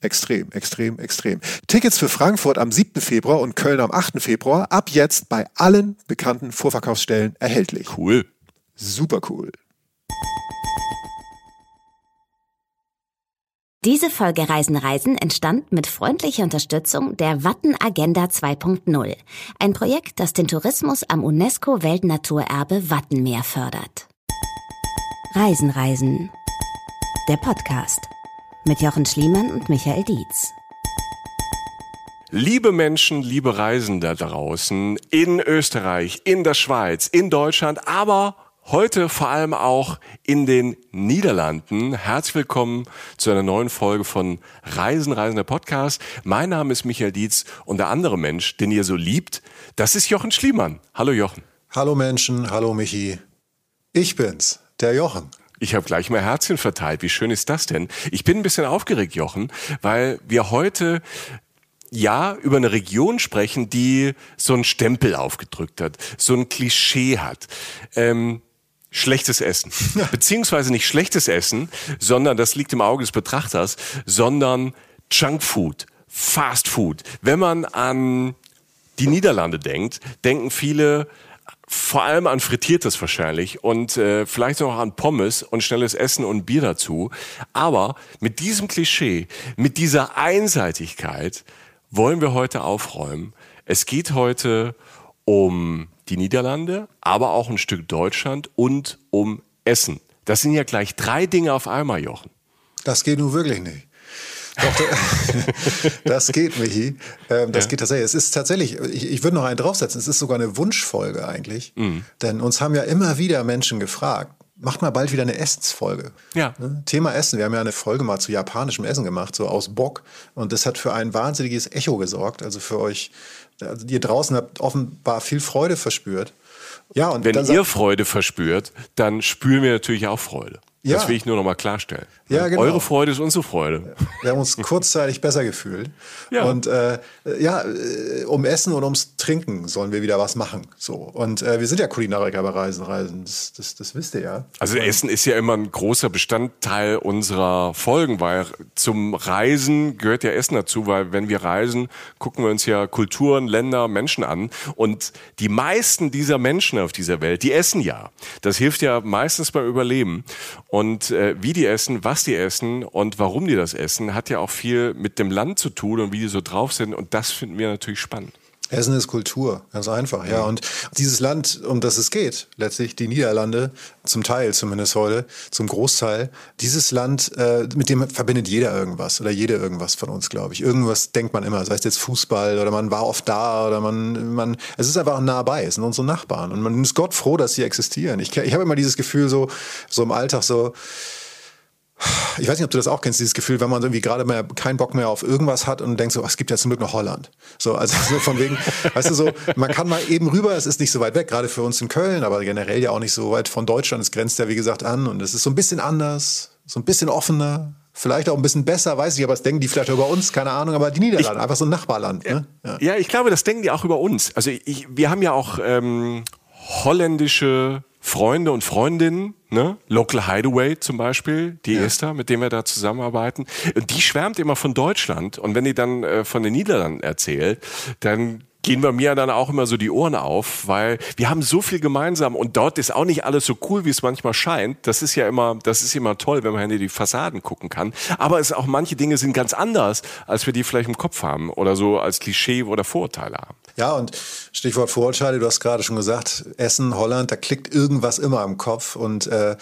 Extrem, extrem, extrem. Tickets für Frankfurt am 7. Februar und Köln am 8. Februar ab jetzt bei allen bekannten Vorverkaufsstellen erhältlich. Cool. Super cool. Diese Folge Reisen Reisen entstand mit freundlicher Unterstützung der Watten Agenda 2.0, ein Projekt, das den Tourismus am UNESCO Weltnaturerbe Wattenmeer fördert. Reisen Reisen. Der Podcast mit Jochen Schliemann und Michael Dietz. Liebe Menschen, liebe Reisende da draußen in Österreich, in der Schweiz, in Deutschland, aber heute vor allem auch in den Niederlanden. Herzlich willkommen zu einer neuen Folge von Reisen, Reisender Podcast. Mein Name ist Michael Dietz und der andere Mensch, den ihr so liebt, das ist Jochen Schliemann. Hallo Jochen. Hallo Menschen, hallo Michi. Ich bin's, der Jochen. Ich habe gleich mal Herzchen verteilt. Wie schön ist das denn? Ich bin ein bisschen aufgeregt, Jochen, weil wir heute ja über eine Region sprechen, die so einen Stempel aufgedrückt hat, so ein Klischee hat. Ähm, schlechtes Essen. Beziehungsweise nicht schlechtes Essen, sondern das liegt im Auge des Betrachters, sondern Junkfood, Fast Food. Wenn man an die Niederlande denkt, denken viele vor allem an Frittiertes wahrscheinlich und äh, vielleicht noch an Pommes und schnelles Essen und Bier dazu. Aber mit diesem Klischee, mit dieser Einseitigkeit wollen wir heute aufräumen. Es geht heute um die Niederlande, aber auch ein Stück Deutschland und um Essen. Das sind ja gleich drei Dinge auf einmal, Jochen. Das geht nun wirklich nicht. Doch, das geht, Michi. Ähm, das ja. geht tatsächlich. Es ist tatsächlich, ich, ich würde noch einen draufsetzen, es ist sogar eine Wunschfolge eigentlich. Mhm. Denn uns haben ja immer wieder Menschen gefragt, macht mal bald wieder eine Essensfolge. Ja. Ne? Thema Essen. Wir haben ja eine Folge mal zu japanischem Essen gemacht, so aus Bock. Und das hat für ein wahnsinniges Echo gesorgt. Also für euch, also ihr draußen habt offenbar viel Freude verspürt. Ja, und wenn ihr Freude verspürt, dann spüren wir natürlich auch Freude. Ja. Das will ich nur noch mal klarstellen. Ja, genau. Eure Freude ist unsere Freude. Wir haben uns kurzzeitig besser gefühlt. Ja. Und äh, ja, äh, um Essen und ums Trinken sollen wir wieder was machen. So. Und äh, wir sind ja Kulinariker bei Reisen, Reisen. Das, das, das wisst ihr ja. Also Essen ist ja immer ein großer Bestandteil unserer Folgen, weil zum Reisen gehört ja Essen dazu, weil wenn wir reisen, gucken wir uns ja Kulturen, Länder, Menschen an. Und die meisten dieser Menschen auf dieser Welt, die essen ja. Das hilft ja meistens beim Überleben. Und äh, wie die essen, was die essen und warum die das essen, hat ja auch viel mit dem Land zu tun und wie die so drauf sind. Und das finden wir natürlich spannend. Essen ist Kultur, ganz einfach, ja. Und dieses Land, um das es geht, letztlich die Niederlande, zum Teil zumindest heute, zum Großteil, dieses Land, äh, mit dem verbindet jeder irgendwas oder jede irgendwas von uns, glaube ich. Irgendwas denkt man immer, sei es jetzt Fußball oder man war oft da oder man, man, es ist einfach nah bei, es sind unsere Nachbarn und man ist Gott froh, dass sie existieren. Ich, ich habe immer dieses Gefühl so, so im Alltag so, ich weiß nicht, ob du das auch kennst, dieses Gefühl, wenn man irgendwie gerade mehr keinen Bock mehr auf irgendwas hat und denkt so, es gibt ja zum Glück noch Holland. So, also so von wegen, weißt du so, man kann mal eben rüber, es ist nicht so weit weg, gerade für uns in Köln, aber generell ja auch nicht so weit von Deutschland. Es grenzt ja, wie gesagt, an und es ist so ein bisschen anders, so ein bisschen offener, vielleicht auch ein bisschen besser, weiß ich, aber das denken die vielleicht über uns, keine Ahnung, aber die Niederlande, ich, einfach so ein Nachbarland. Ne? Ja. ja. ich glaube, das denken die auch über uns. Also ich, wir haben ja auch ähm, holländische Freunde und Freundinnen, ne? Local Hideaway zum Beispiel, die ja. Esther, mit dem wir da zusammenarbeiten, die schwärmt immer von Deutschland und wenn die dann äh, von den Niederlanden erzählt, dann gehen bei mir dann auch immer so die Ohren auf, weil wir haben so viel gemeinsam und dort ist auch nicht alles so cool, wie es manchmal scheint. Das ist ja immer, das ist immer toll, wenn man hinter die Fassaden gucken kann. Aber es auch manche Dinge sind ganz anders, als wir die vielleicht im Kopf haben oder so als Klischee oder Vorurteile haben. Ja, und Stichwort Vorurteile, du hast gerade schon gesagt, Essen, Holland, da klickt irgendwas immer im Kopf. Und äh,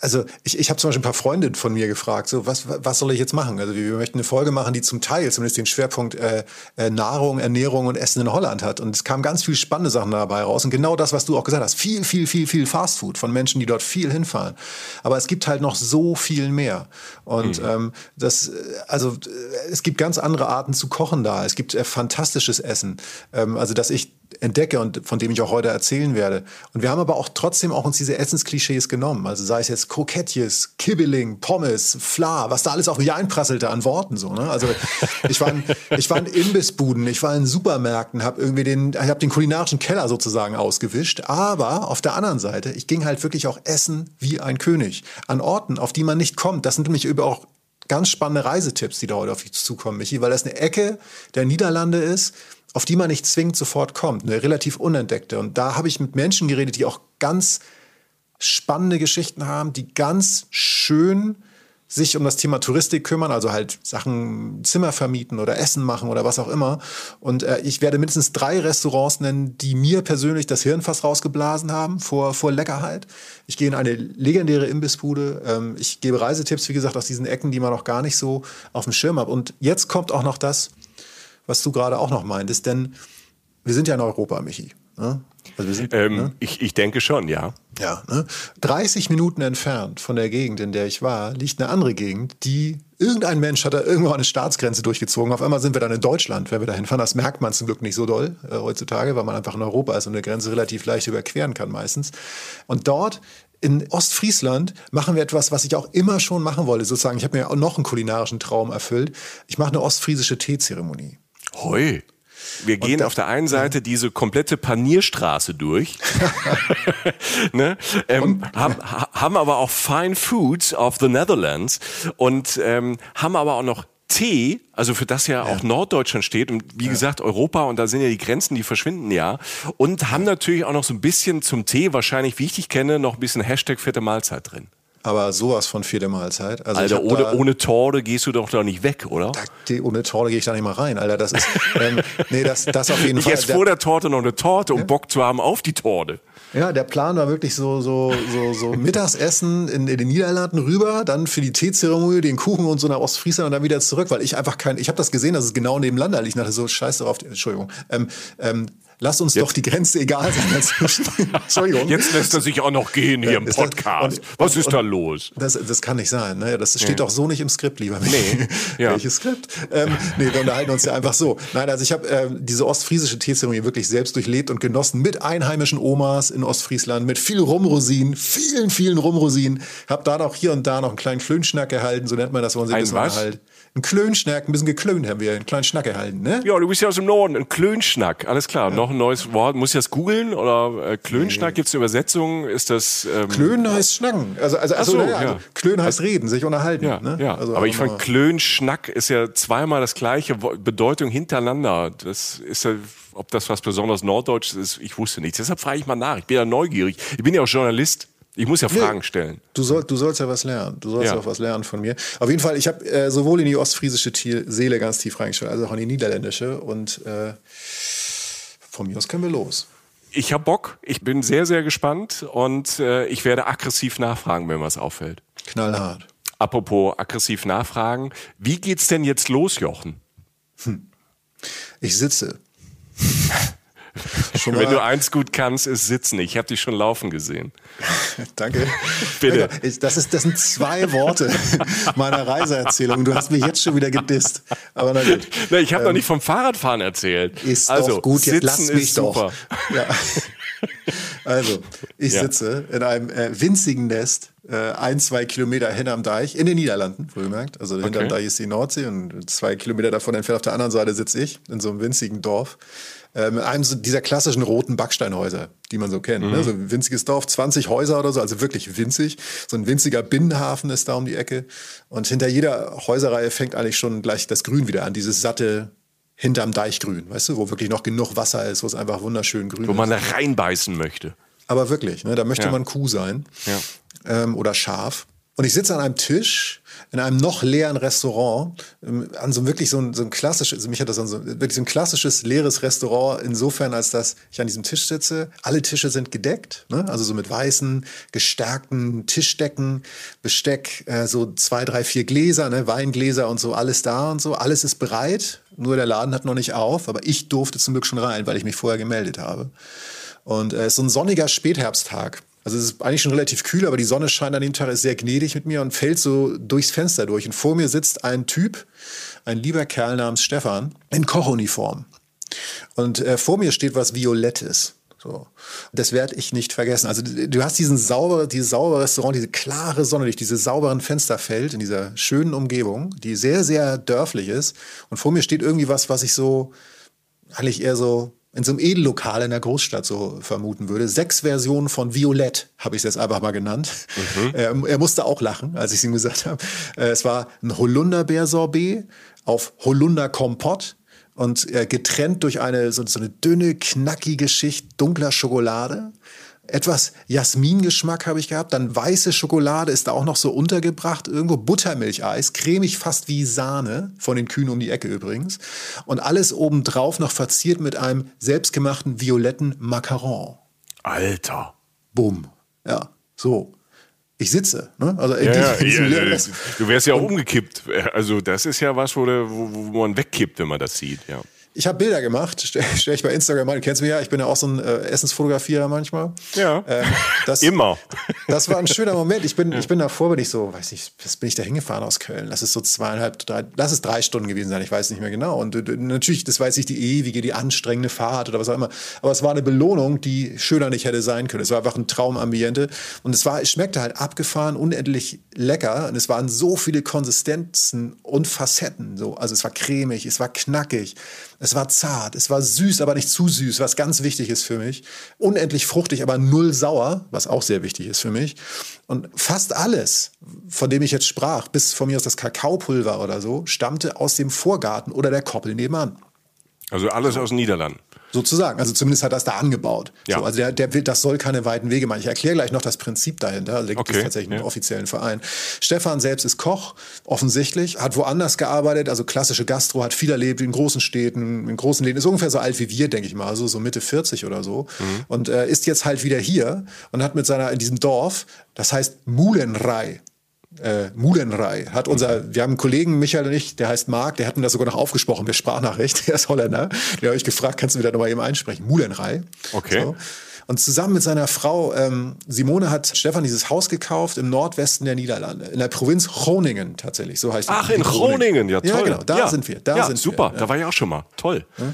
also ich, ich habe zum Beispiel ein paar Freundinnen von mir gefragt, so was, was soll ich jetzt machen? Also wir möchten eine Folge machen, die zum Teil zumindest den Schwerpunkt äh, äh, Nahrung, Ernährung und Essen in Holland hat. Und es kamen ganz viele spannende Sachen dabei raus. Und genau das, was du auch gesagt hast, viel, viel, viel, viel Fastfood von Menschen, die dort viel hinfahren. Aber es gibt halt noch so viel mehr. Und mhm. ähm, das, also es gibt ganz andere Arten zu kochen da. Es gibt äh, fantastisches Essen. Ähm, also dass ich entdecke und von dem ich auch heute erzählen werde. Und wir haben aber auch trotzdem auch uns diese Essensklischees genommen. Also sei es jetzt Krokettjes, Kibbeling, Pommes, Fla, was da alles auf mich einprasselte an Worten so. Ne? Also ich war, in, ich war in Imbissbuden, ich war in Supermärkten, habe irgendwie den, ich habe den kulinarischen Keller sozusagen ausgewischt. Aber auf der anderen Seite, ich ging halt wirklich auch essen wie ein König an Orten, auf die man nicht kommt. Das sind nämlich über auch ganz spannende Reisetipps, die da heute auf dich zukommen, Michi, weil das eine Ecke der Niederlande ist, auf die man nicht zwingend sofort kommt, eine relativ unentdeckte. Und da habe ich mit Menschen geredet, die auch ganz spannende Geschichten haben, die ganz schön sich um das Thema Touristik kümmern, also halt Sachen Zimmer vermieten oder Essen machen oder was auch immer. Und äh, ich werde mindestens drei Restaurants nennen, die mir persönlich das Hirnfass rausgeblasen haben vor, vor Leckerheit. Ich gehe in eine legendäre Imbissbude. Ähm, ich gebe Reisetipps, wie gesagt, aus diesen Ecken, die man noch gar nicht so auf dem Schirm hat. Und jetzt kommt auch noch das, was du gerade auch noch meintest, denn wir sind ja in Europa, Michi. Ne? Also sind, ähm, ne? ich, ich denke schon, ja. Ja, ne? 30 Minuten entfernt von der Gegend, in der ich war, liegt eine andere Gegend, die irgendein Mensch hat da irgendwo eine Staatsgrenze durchgezogen. Auf einmal sind wir dann in Deutschland, wenn wir da hinfahren. Das merkt man zum Glück nicht so doll äh, heutzutage, weil man einfach in Europa ist und eine Grenze relativ leicht überqueren kann meistens. Und dort in Ostfriesland machen wir etwas, was ich auch immer schon machen wollte. Sozusagen, ich habe mir auch noch einen kulinarischen Traum erfüllt. Ich mache eine ostfriesische Teezeremonie. Hoi. Wir gehen da, auf der einen Seite ja. diese komplette Panierstraße durch, ne? ähm, haben, haben aber auch Fine Foods of the Netherlands und ähm, haben aber auch noch Tee, also für das ja, ja. auch Norddeutschland steht und wie ja. gesagt Europa und da sind ja die Grenzen, die verschwinden ja und haben natürlich auch noch so ein bisschen zum Tee, wahrscheinlich wie ich dich kenne, noch ein bisschen Hashtag fette Mahlzeit drin aber sowas von vierte Mahlzeit. Also Alter, ohne, ohne Torte gehst du doch da nicht weg, oder? Da, die, ohne Torte gehe ich da nicht mal rein, Alter. Das ist, ähm, nee, das, das auf jeden ich Fall. Ich esse vor der Torte noch eine Torte, um ja? Bock zu haben auf die Torte. Ja, der Plan war wirklich so, so, so, so Mittagsessen in, in den Niederlanden rüber, dann für die Teezeremonie den Kuchen und so nach Ostfriesland und dann wieder zurück, weil ich einfach kein, ich habe das gesehen, dass es genau neben Land liegt. Ich dachte so, scheiße auf, Entschuldigung. Ähm, ähm, Lass uns jetzt. doch die Grenze egal sein dazwischen. Entschuldigung. Jetzt lässt er sich auch noch gehen hier im Podcast. Und, Was ist da los? Das, das kann nicht sein. Ne? Das steht ja. doch so nicht im Skript, lieber mich. Nee. Ja. Welches Skript? Ähm, nee, wir unterhalten uns ja einfach so. Nein, also ich habe äh, diese ostfriesische Teezeremonie wirklich selbst durchlebt und genossen mit einheimischen Omas in Ostfriesland, mit viel Rumrosinen, vielen, vielen Rumrosinen. Hab da noch hier und da noch einen kleinen Klönschnack gehalten, so nennt man das, wo man sich ein das? Halt. Ein Klönschnack, ein bisschen geklönt haben wir, einen kleinen Schnack erhalten, ne? Ja, du bist ja aus dem Norden, ein Klönschnack, alles klar. Ja. Noch ein neues Wort, muss ich das googeln? Oder äh, Klönschnack, nee. gibt es eine Übersetzung? Ist das... Ähm Klön heißt Schnacken. Also, also, also, so, ja, also ja. Klön heißt reden, sich unterhalten. Ja, ne? ja. Also, aber ich fand Klönschnack ist ja zweimal das gleiche Bedeutung hintereinander. Das ist ja ob das was besonders Norddeutsches ist, ich wusste nichts. Deshalb frage ich mal nach. Ich bin ja neugierig. Ich bin ja auch Journalist. Ich muss ja Fragen nee, stellen. Du, soll, du sollst ja was lernen. Du sollst ja, auch was lernen von mir. Auf jeden Fall, ich habe äh, sowohl in die ostfriesische Seele ganz tief reingeschaut, als auch in die niederländische. Und äh, von mir aus können wir los. Ich habe Bock. Ich bin sehr, sehr gespannt. Und äh, ich werde aggressiv nachfragen, wenn was auffällt. Knallhart. Apropos aggressiv nachfragen. Wie geht's denn jetzt los, Jochen? Hm. Ich sitze. Schon Wenn du eins gut kannst, ist sitzen. Ich habe dich schon laufen gesehen. Danke. Bitte. Das, ist, das sind zwei Worte meiner Reiseerzählung. Du hast mich jetzt schon wieder gedisst. Aber na gut. Ich habe ähm, noch nicht vom Fahrradfahren erzählt. Ist also, doch gut, jetzt lass mich doch. Ja. Also, ich ja. sitze in einem äh, winzigen Nest, äh, ein, zwei Kilometer hinterm Deich, in den Niederlanden, wohlgemerkt. Also okay. hinterm Deich ist die Nordsee und zwei Kilometer davon entfernt auf der anderen Seite sitze ich, in so einem winzigen Dorf äh, mit einem so dieser klassischen roten Backsteinhäuser, die man so kennt. Ne? Mhm. Ne? So ein winziges Dorf, 20 Häuser oder so, also wirklich winzig. So ein winziger Binnenhafen ist da um die Ecke. Und hinter jeder Häuserreihe fängt eigentlich schon gleich das Grün wieder an, dieses satte hinterm Deichgrün, weißt du, wo wirklich noch genug Wasser ist, wo es einfach wunderschön grün wo ist. Wo man da reinbeißen möchte. Aber wirklich, ne, da möchte ja. man Kuh sein. Ja. Ähm, oder Schaf. Und ich sitze an einem Tisch in einem noch leeren Restaurant, ähm, an so wirklich so ein, so ein klassisches, also mich hat das an so, wirklich so ein klassisches leeres Restaurant insofern, als dass ich an diesem Tisch sitze. Alle Tische sind gedeckt, ne? also so mit weißen, gestärkten Tischdecken, Besteck, äh, so zwei, drei, vier Gläser, ne? Weingläser und so, alles da und so. Alles ist bereit, nur der Laden hat noch nicht auf, aber ich durfte zum Glück schon rein, weil ich mich vorher gemeldet habe. Und es äh, ist so ein sonniger Spätherbsttag. Also es ist eigentlich schon relativ kühl, aber die Sonne scheint an dem Tag, ist sehr gnädig mit mir und fällt so durchs Fenster durch. Und vor mir sitzt ein Typ, ein lieber Kerl namens Stefan, in Kochuniform. Und äh, vor mir steht was Violettes. So. Das werde ich nicht vergessen. Also du hast diesen sauber, dieses saubere Restaurant, diese klare Sonne durch diese sauberen Fensterfeld in dieser schönen Umgebung, die sehr, sehr dörflich ist. Und vor mir steht irgendwie was, was ich so, eigentlich eher so in so einem Edellokal in der Großstadt so vermuten würde. Sechs Versionen von Violett habe ich es jetzt einfach mal genannt. Mhm. Er, er, musste auch lachen, als ich es ihm gesagt habe. Äh, es war ein Holunderbeersorbet auf Holunderkompott und äh, getrennt durch eine so, so eine dünne, knackige Schicht dunkler Schokolade etwas Jasmingeschmack habe ich gehabt, dann weiße Schokolade ist da auch noch so untergebracht, irgendwo Buttermilcheis, cremig fast wie Sahne, von den Kühen um die Ecke übrigens. Und alles obendrauf noch verziert mit einem selbstgemachten violetten Macaron. Alter. Bumm. Ja, so. Ich sitze, ne? Also ja, ja, ja, du wärst ja auch umgekippt. Also das ist ja was, wo, wo, wo man wegkippt, wenn man das sieht, ja. Ich habe Bilder gemacht, stelle stell ich bei Instagram an. Du kennst mich ja, ich bin ja auch so ein äh, Essensfotografierer manchmal. Ja. Ähm, das, Immer. Das war ein schöner Moment. Ich bin, ja. ich bin davor, bin ich so, weiß nicht, was bin ich da hingefahren aus Köln? Das ist so zweieinhalb, drei, lass es drei Stunden gewesen sein, ich weiß nicht mehr genau. Und äh, natürlich, das jetzt nicht die ewige, die anstrengende Fahrt oder was auch immer. Aber es war eine Belohnung, die schöner nicht hätte sein können. Es war einfach ein Traumambiente. Und es war, es schmeckte halt abgefahren, unendlich lecker. Und es waren so viele Konsistenzen und Facetten. So. Also es war cremig, es war knackig. Es war zart, es war süß, aber nicht zu süß, was ganz wichtig ist für mich. Unendlich fruchtig, aber null sauer, was auch sehr wichtig ist für mich. Und fast alles, von dem ich jetzt sprach, bis von mir aus das Kakaopulver oder so, stammte aus dem Vorgarten oder der Koppel nebenan. Also alles aus den Niederlanden. Sozusagen. Also zumindest hat er das da angebaut. Ja. So, also der, der will, das soll keine weiten Wege machen. Ich erkläre gleich noch das Prinzip dahinter. Also da gibt okay. es tatsächlich einen offiziellen Verein. Stefan selbst ist Koch, offensichtlich, hat woanders gearbeitet, also klassische Gastro, hat viel erlebt in großen Städten, in großen Läden, ist ungefähr so alt wie wir, denke ich mal, also so Mitte 40 oder so. Mhm. Und äh, ist jetzt halt wieder hier und hat mit seiner, in diesem Dorf, das heißt Mulenrei, äh, Mulenrei hat unser, wir haben einen Kollegen, Michael und ich, der heißt Marc, der hat mir das sogar noch aufgesprochen per Sprachnachricht, der ist Holländer, der habe ich gefragt, kannst du mir da nochmal eben einsprechen? Mulenrei. Okay. So. Und zusammen mit seiner Frau ähm, Simone hat Stefan dieses Haus gekauft im Nordwesten der Niederlande, in der Provinz Groningen tatsächlich, so heißt Ach, in Groningen, ja toll. Ja, genau, da ja. sind wir. Da ja, sind super, wir. da war ich auch schon mal, toll. Ja.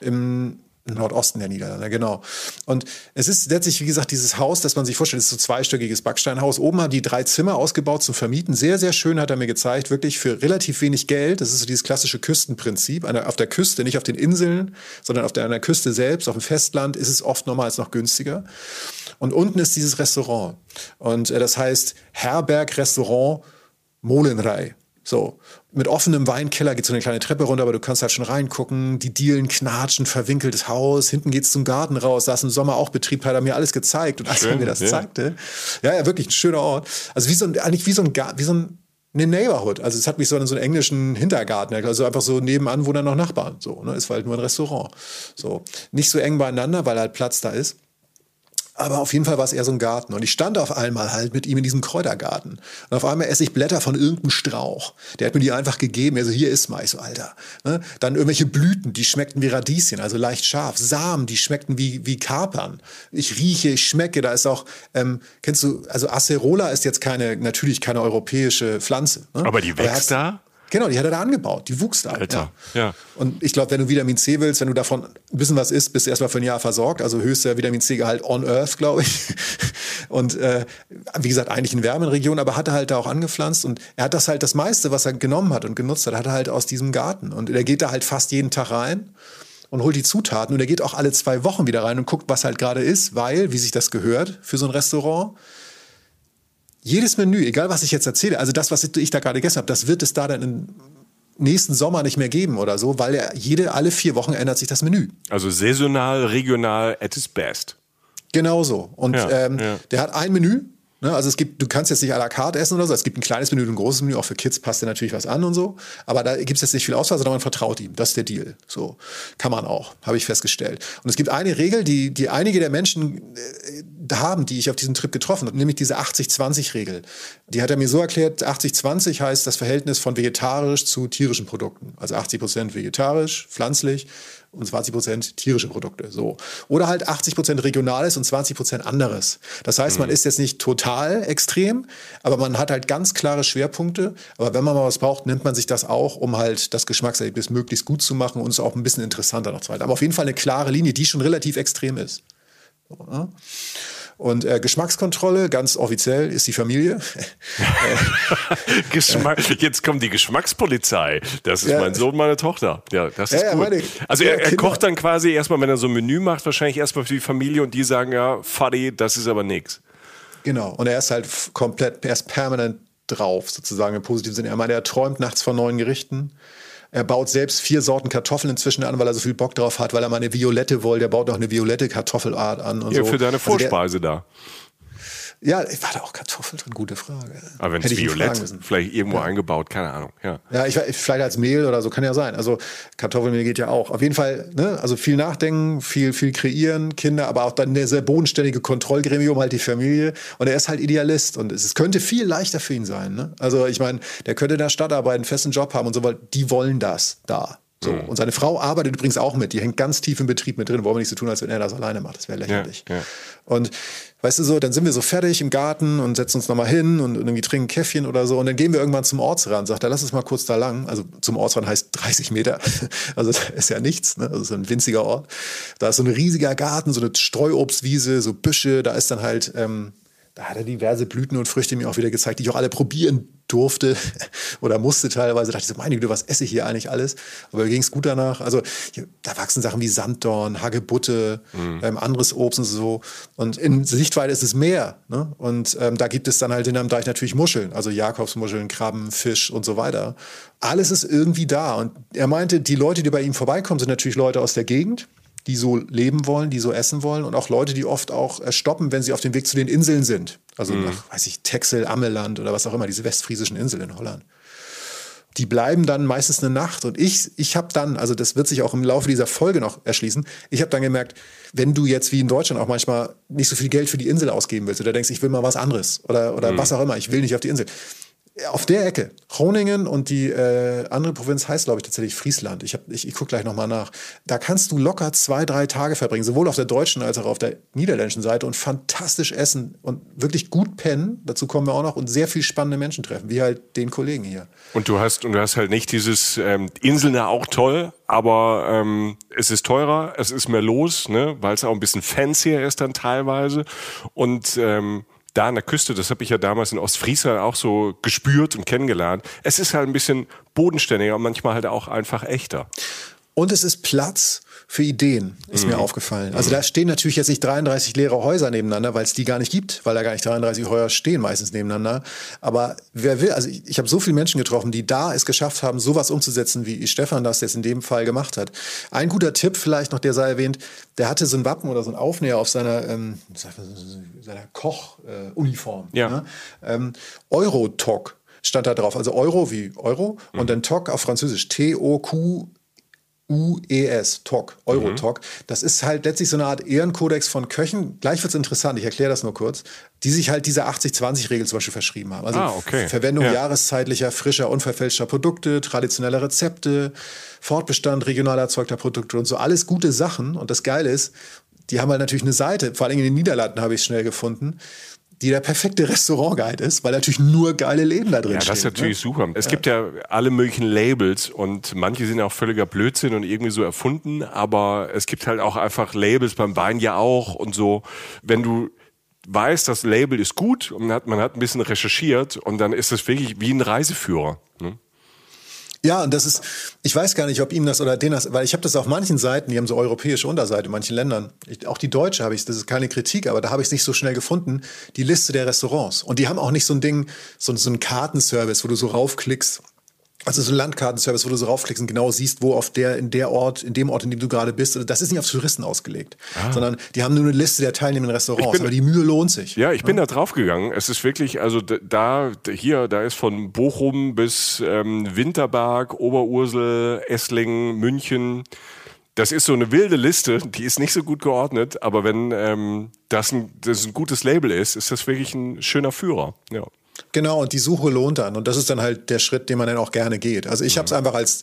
Im Nordosten der Niederlande, genau. Und es ist letztlich, wie gesagt, dieses Haus, das man sich vorstellt, ist so zweistöckiges Backsteinhaus. Oben haben die drei Zimmer ausgebaut zum Vermieten. Sehr, sehr schön hat er mir gezeigt, wirklich für relativ wenig Geld. Das ist so dieses klassische Küstenprinzip. Auf der Küste, nicht auf den Inseln, sondern auf der, an der Küste selbst, auf dem Festland, ist es oft nochmals noch günstiger. Und unten ist dieses Restaurant. Und äh, das heißt Herberg, Restaurant, Molenrei. So, mit offenem Weinkeller geht so eine kleine Treppe runter, aber du kannst halt schon reingucken. Die Dielen knatschen, verwinkeltes Haus. Hinten geht's zum Garten raus. Da ist im Sommer auch Betrieb, hat er mir alles gezeigt. Und als Schön, er mir das ja. zeigte, ja, ja, wirklich ein schöner Ort. Also wie so ein, eigentlich wie so ein, wie so ein eine Neighborhood. Also es hat mich so an so einen englischen Hintergarten, also einfach so nebenan wohnen dann noch Nachbarn. So, ne? Es war halt nur ein Restaurant. So. Nicht so eng beieinander, weil halt Platz da ist. Aber auf jeden Fall war es eher so ein Garten. Und ich stand auf einmal halt mit ihm in diesem Kräutergarten. Und auf einmal esse ich Blätter von irgendeinem Strauch. Der hat mir die einfach gegeben. Also hier ist mal. Ich so, Alter. Ne? Dann irgendwelche Blüten, die schmeckten wie Radieschen, also leicht scharf. Samen, die schmeckten wie, wie Kapern. Ich rieche, ich schmecke. Da ist auch, ähm, kennst du, also Acerola ist jetzt keine, natürlich keine europäische Pflanze. Ne? Aber die wächst da? Genau, die hat er da angebaut. Die wuchs da. Alter, ja. ja. Und ich glaube, wenn du Vitamin C willst, wenn du davon ein bisschen was isst, bist du erstmal für ein Jahr versorgt. Also höchster Vitamin C-Gehalt on Earth, glaube ich. Und äh, wie gesagt, eigentlich in wärmeren Regionen, aber hat er halt da auch angepflanzt. Und er hat das halt das meiste, was er genommen hat und genutzt hat, hat er halt aus diesem Garten. Und er geht da halt fast jeden Tag rein und holt die Zutaten. Und er geht auch alle zwei Wochen wieder rein und guckt, was halt gerade ist, weil, wie sich das gehört für so ein Restaurant, jedes Menü, egal was ich jetzt erzähle, also das, was ich da gerade gegessen habe, das wird es da dann im nächsten Sommer nicht mehr geben oder so, weil jede, alle vier Wochen ändert sich das Menü. Also saisonal, regional, at its best. Genau so. Und ja, ähm, ja. der hat ein Menü Ne? Also es gibt, du kannst jetzt nicht à la carte essen oder so. Es gibt ein kleines Menü und ein großes Menü. Auch für Kids passt dir natürlich was an und so. Aber da gibt es jetzt nicht viel Auswahl, sondern man vertraut ihm. Das ist der Deal. So kann man auch, habe ich festgestellt. Und es gibt eine Regel, die, die einige der Menschen äh, haben, die ich auf diesem Trip getroffen habe, nämlich diese 80-20-Regel. Die hat er mir so erklärt, 80-20 heißt das Verhältnis von vegetarisch zu tierischen Produkten. Also 80 Prozent vegetarisch, pflanzlich und 20 Prozent tierische Produkte. So. Oder halt 80 Prozent Regionales und 20 Prozent anderes. Das heißt, man mhm. ist jetzt nicht total extrem, aber man hat halt ganz klare Schwerpunkte. Aber wenn man mal was braucht, nimmt man sich das auch, um halt das Geschmackserlebnis möglichst gut zu machen und es auch ein bisschen interessanter noch zu halten. Aber auf jeden Fall eine klare Linie, die schon relativ extrem ist. So, ne? Und äh, Geschmackskontrolle, ganz offiziell, ist die Familie. Geschmack, jetzt kommt die Geschmackspolizei. Das ist ja. mein Sohn, meine Tochter. Ja, das ist ja, gut. Meine, also er, er kocht dann quasi erstmal, wenn er so ein Menü macht, wahrscheinlich erstmal für die Familie und die sagen, ja, Fadi, das ist aber nichts. Genau. Und er ist halt komplett, er ist permanent drauf, sozusagen im positiven Sinne. Er meint, er träumt nachts von neuen Gerichten. Er baut selbst vier Sorten Kartoffeln inzwischen an, weil er so viel Bock drauf hat, weil er mal eine violette wollte. Er baut noch eine violette Kartoffelart an und ja, so. für deine Vorspeise also der, da. Ja, war da auch Kartoffeln drin? Gute Frage. Aber wenn es violett, vielleicht irgendwo ja. eingebaut, keine Ahnung. Ja, ja ich, vielleicht als Mehl oder so, kann ja sein. Also Kartoffelmehl geht ja auch. Auf jeden Fall, ne, also viel nachdenken, viel, viel kreieren, Kinder, aber auch dann eine sehr bodenständige Kontrollgremium, halt die Familie. Und er ist halt Idealist und es, es könnte viel leichter für ihn sein. Ne? Also ich meine, der könnte in der Stadt arbeiten, einen festen Job haben und so, weil die wollen das da. So. Mhm. Und seine Frau arbeitet übrigens auch mit. Die hängt ganz tief im Betrieb mit drin. Wollen wir nicht so tun, als wenn er das alleine macht. Das wäre lächerlich. Ja, ja. Und weißt du so, dann sind wir so fertig im Garten und setzen uns nochmal hin und irgendwie trinken Käffchen oder so. Und dann gehen wir irgendwann zum Ortsrand. Sagt er, lass uns mal kurz da lang. Also zum Ortsrand heißt 30 Meter. Also das ist ja nichts. Ne? Also so ein winziger Ort. Da ist so ein riesiger Garten, so eine Streuobstwiese, so Büsche. Da ist dann halt, ähm, da hat er diverse Blüten und Früchte mir auch wieder gezeigt, die ich auch alle probieren durfte oder musste teilweise. Da dachte ich so, meine Güte, was esse ich hier eigentlich alles? Aber mir ging es gut danach. Also hier, da wachsen Sachen wie Sanddorn, Hagebutte, mhm. ähm, anderes Obst und so. Und in Sichtweite ist es Meer. Ne? Und ähm, da gibt es dann halt in einem Deich natürlich Muscheln, also Jakobsmuscheln, Krabben, Fisch und so weiter. Alles ist irgendwie da. Und er meinte, die Leute, die bei ihm vorbeikommen, sind natürlich Leute aus der Gegend die so leben wollen, die so essen wollen und auch Leute, die oft auch stoppen, wenn sie auf dem Weg zu den Inseln sind. Also mhm. nach, weiß ich, Texel, Ammeland oder was auch immer, diese westfriesischen Inseln in Holland. Die bleiben dann meistens eine Nacht und ich, ich habe dann, also das wird sich auch im Laufe dieser Folge noch erschließen, ich habe dann gemerkt, wenn du jetzt wie in Deutschland auch manchmal nicht so viel Geld für die Insel ausgeben willst oder denkst, ich will mal was anderes oder, oder mhm. was auch immer, ich will nicht auf die Insel, auf der Ecke, Groningen und die äh, andere Provinz heißt, glaube ich, tatsächlich Friesland. Ich, ich, ich gucke gleich nochmal nach. Da kannst du locker zwei, drei Tage verbringen, sowohl auf der deutschen als auch auf der niederländischen Seite und fantastisch essen und wirklich gut pennen. Dazu kommen wir auch noch und sehr viel spannende Menschen treffen, wie halt den Kollegen hier. Und du hast und du hast halt nicht dieses ähm, Inseln auch toll, aber ähm, es ist teurer, es ist mehr los, ne, weil es auch ein bisschen fancier ist dann teilweise und ähm, da an der Küste, das habe ich ja damals in Ostfriesland auch so gespürt und kennengelernt. Es ist halt ein bisschen bodenständiger und manchmal halt auch einfach echter. Und es ist Platz für Ideen, ist mhm. mir aufgefallen. Also da stehen natürlich jetzt nicht 33 leere Häuser nebeneinander, weil es die gar nicht gibt, weil da gar nicht 33 Häuser stehen meistens nebeneinander. Aber wer will, also ich, ich habe so viele Menschen getroffen, die da es geschafft haben, sowas umzusetzen, wie Stefan das jetzt in dem Fall gemacht hat. Ein guter Tipp vielleicht noch, der sei erwähnt, der hatte so ein Wappen oder so ein Aufnäher auf seiner, ähm, seiner Koch-Uniform. Äh, ja. Ne? Ähm, Eurotalk stand da drauf. Also Euro wie Euro mhm. und dann Tok auf Französisch. T-O-Q UES, TOC, Eurotalk. Mhm. Das ist halt letztlich so eine Art Ehrenkodex von Köchen. Gleich wird es interessant, ich erkläre das nur kurz, die sich halt diese 80-20-Regel zum Beispiel verschrieben haben. Also ah, okay. Verwendung ja. jahreszeitlicher, frischer, unverfälschter Produkte, traditionelle Rezepte, Fortbestand regional erzeugter Produkte und so. Alles gute Sachen. Und das Geile ist, die haben halt natürlich eine Seite, vor allem in den Niederlanden habe ich es schnell gefunden die der perfekte Restaurantguide ist, weil natürlich nur geile Läden da drin Ja, das ist natürlich ne? super. Es ja. gibt ja alle möglichen Labels und manche sind auch völliger Blödsinn und irgendwie so erfunden, aber es gibt halt auch einfach Labels beim Wein ja auch und so. Wenn du weißt, das Label ist gut und man hat, man hat ein bisschen recherchiert und dann ist es wirklich wie ein Reiseführer. Ne? Ja, und das ist, ich weiß gar nicht, ob ihm das oder den das, weil ich habe das auf manchen Seiten, die haben so europäische Unterseite in manchen Ländern. Ich, auch die deutsche habe ich, das ist keine Kritik, aber da habe ich es nicht so schnell gefunden, die Liste der Restaurants. Und die haben auch nicht so ein Ding, so, so ein Kartenservice, wo du so raufklickst Also so ein Landkartenservice, wo du so raufklickst und genau siehst, wo auf der, in der Ort, in dem Ort, in dem du gerade bist. Also das ist nicht auf Touristen ausgelegt, ah. sondern die haben nur eine Liste der teilnehmenden Restaurants. Bin, aber die Mühe lohnt sich. Ja, ich bin ja. da draufgegangen. Es ist wirklich, also da, hier, da ist von Bochum bis ähm, Winterberg, Oberursel, Esslingen, München. Das ist so eine wilde Liste, die ist nicht so gut geordnet, aber wenn ähm, das, ein, das ein gutes Label ist, ist das wirklich ein schöner Führer. Ja. Genau, und die Suche lohnt dann. Und das ist dann halt der Schritt, den man dann auch gerne geht. Also ich mhm. habe es einfach als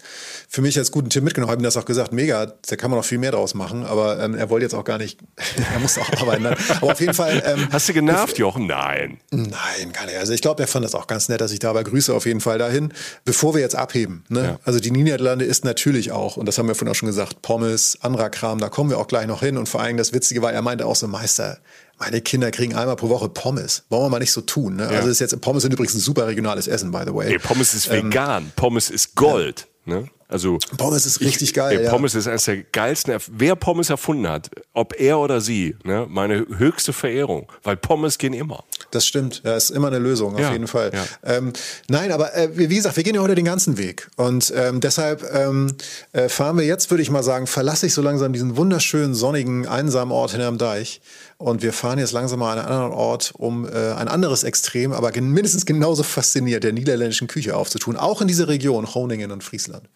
für mich als guten Tipp mitgenommen, habe ihm das auch gesagt, mega, da kann man noch viel mehr draus machen, aber ähm, er wollte jetzt auch gar nicht, er muss auch arbeiten. Aber auf jeden Fall. Ähm, Hast du genervt, Jochen? Nein. Nein, gar nicht. Also ich glaube, er fand das auch ganz nett, dass ich dabei grüße auf jeden Fall dahin. Bevor wir jetzt abheben, ne? Ja. Also die Niederlande ist natürlich auch, und das haben wir vorhin auch schon gesagt, Pommes, anderer Kram, da kommen wir auch gleich noch hin. Und vor allem das Witzige war, er meinte auch so, Meister, meine Kinder kriegen einmal pro Woche Pommes. Wollen wir mal nicht so tun. Ne? Ja. Also ist jetzt Pommes sind übrigens ein super regionales Essen, by the way. Nee, Pommes ist ähm, vegan. Pommes ist Gold. Ja. Ne? Also Pommes ist richtig ich, geil. Ey, Pommes ist eines der geilsten. Wer Pommes erfunden hat, ob er oder sie, ne, meine höchste Verehrung, weil Pommes gehen immer. Das stimmt. Ja, ist immer eine Lösung, auf ja, jeden Fall. Ja. Ähm, nein, aber äh, wie gesagt, wir gehen ja heute den ganzen Weg. Und ähm, deshalb ähm, äh, fahren wir jetzt, würde ich mal sagen, verlasse ich so langsam diesen wunderschönen, sonnigen, einsamen Ort hinterm Deich und wir fahren jetzt langsam mal an einen anderen Ort, um äh, ein anderes Extrem, aber mindestens genauso fasziniert der niederländischen Küche aufzutun. Auch in dieser Region, Groningen und Friesland.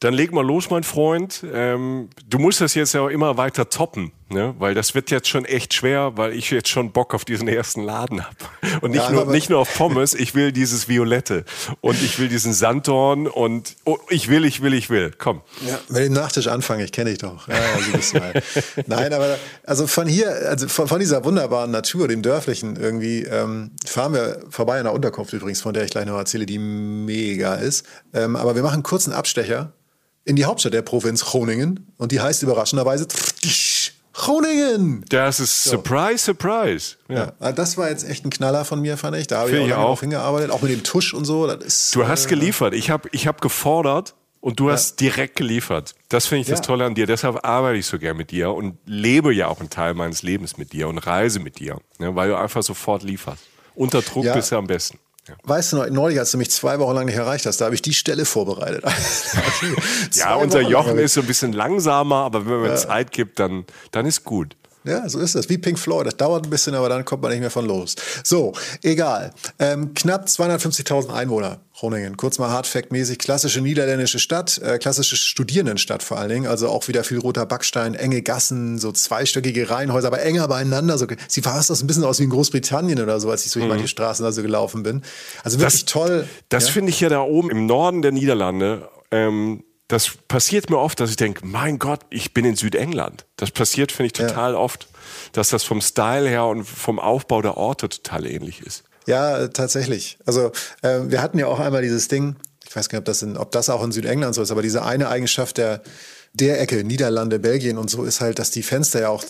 Dann leg mal los, mein Freund. Ähm, du musst das jetzt ja auch immer weiter toppen. Ne? Weil das wird jetzt schon echt schwer, weil ich jetzt schon Bock auf diesen ersten Laden habe. Und nicht, ja, nur, nicht nur auf Pommes, ich will dieses Violette. Und ich will diesen Sanddorn und oh, ich will, ich will, ich will. Komm. Ja, wenn ich den Nachtisch anfange, ich kenne dich doch. Ja, also. Nein, aber also von hier, also von, von, dieser wunderbaren Natur, dem Dörflichen irgendwie, ähm, fahren wir vorbei an der Unterkunft übrigens, von der ich gleich noch erzähle, die mega ist. Ähm, aber wir machen einen kurzen Abstecher in die Hauptstadt der Provinz Groningen und die heißt überraschenderweise Groningen. Das ist so. Surprise, Surprise. Ja. ja. Ah, das war jetzt echt ein Knaller von mir, fand ich. Da habe ich auch, ich auch hingearbeitet, auch mit dem Tusch und so. Ist, du hast äh, geliefert. Ich habe ich hab gefordert und du ja. hast direkt geliefert. Das finde ich das ja. Tolle an dir. Deshalb arbeite ich so gern mit dir und lebe ja auch einen Teil meines Lebens mit dir und reise mit dir, ne, weil du einfach sofort lieferst. Unter Druck bist du am besten. Ja. Weißt du noch, neulich, als du mich zwei Wochen lang nicht erreicht hast, da habe ich die Stelle vorbereitet. ja, unser Jochen ist so ein bisschen langsamer, aber wenn man ja. Zeit gibt, dann, dann ist gut. Ja, so ist das. Wie Pink Floyd. Das dauert ein bisschen, aber dann kommt man nicht mehr von los. So, egal. Ähm, knapp 250.000 Einwohner, Groningen. Kurz mal Hardfact-mäßig. Klassische niederländische Stadt, äh, klassische Studierendenstadt vor allen Dingen. Also auch wieder viel roter Backstein, enge Gassen, so zweistöckige Reihenhäuser, aber enger beieinander. So, sie war fast ein bisschen aus wie in Großbritannien oder so, als ich durch mhm. manche Straßen da so gelaufen bin. Also wirklich das, toll. Das ja? finde ich ja da oben im Norden der Niederlande. Ähm das passiert mir oft, dass ich denke, mein Gott, ich bin in Südengland. Das passiert, finde ich, total ja. oft, dass das vom Style her und vom Aufbau der Orte total ähnlich ist. Ja, tatsächlich. Also äh, wir hatten ja auch einmal dieses Ding, ich weiß gar nicht, ob das, in, ob das auch in Südengland so ist, aber diese eine Eigenschaft der, der Ecke, Niederlande, Belgien und so, ist halt, dass die Fenster ja auch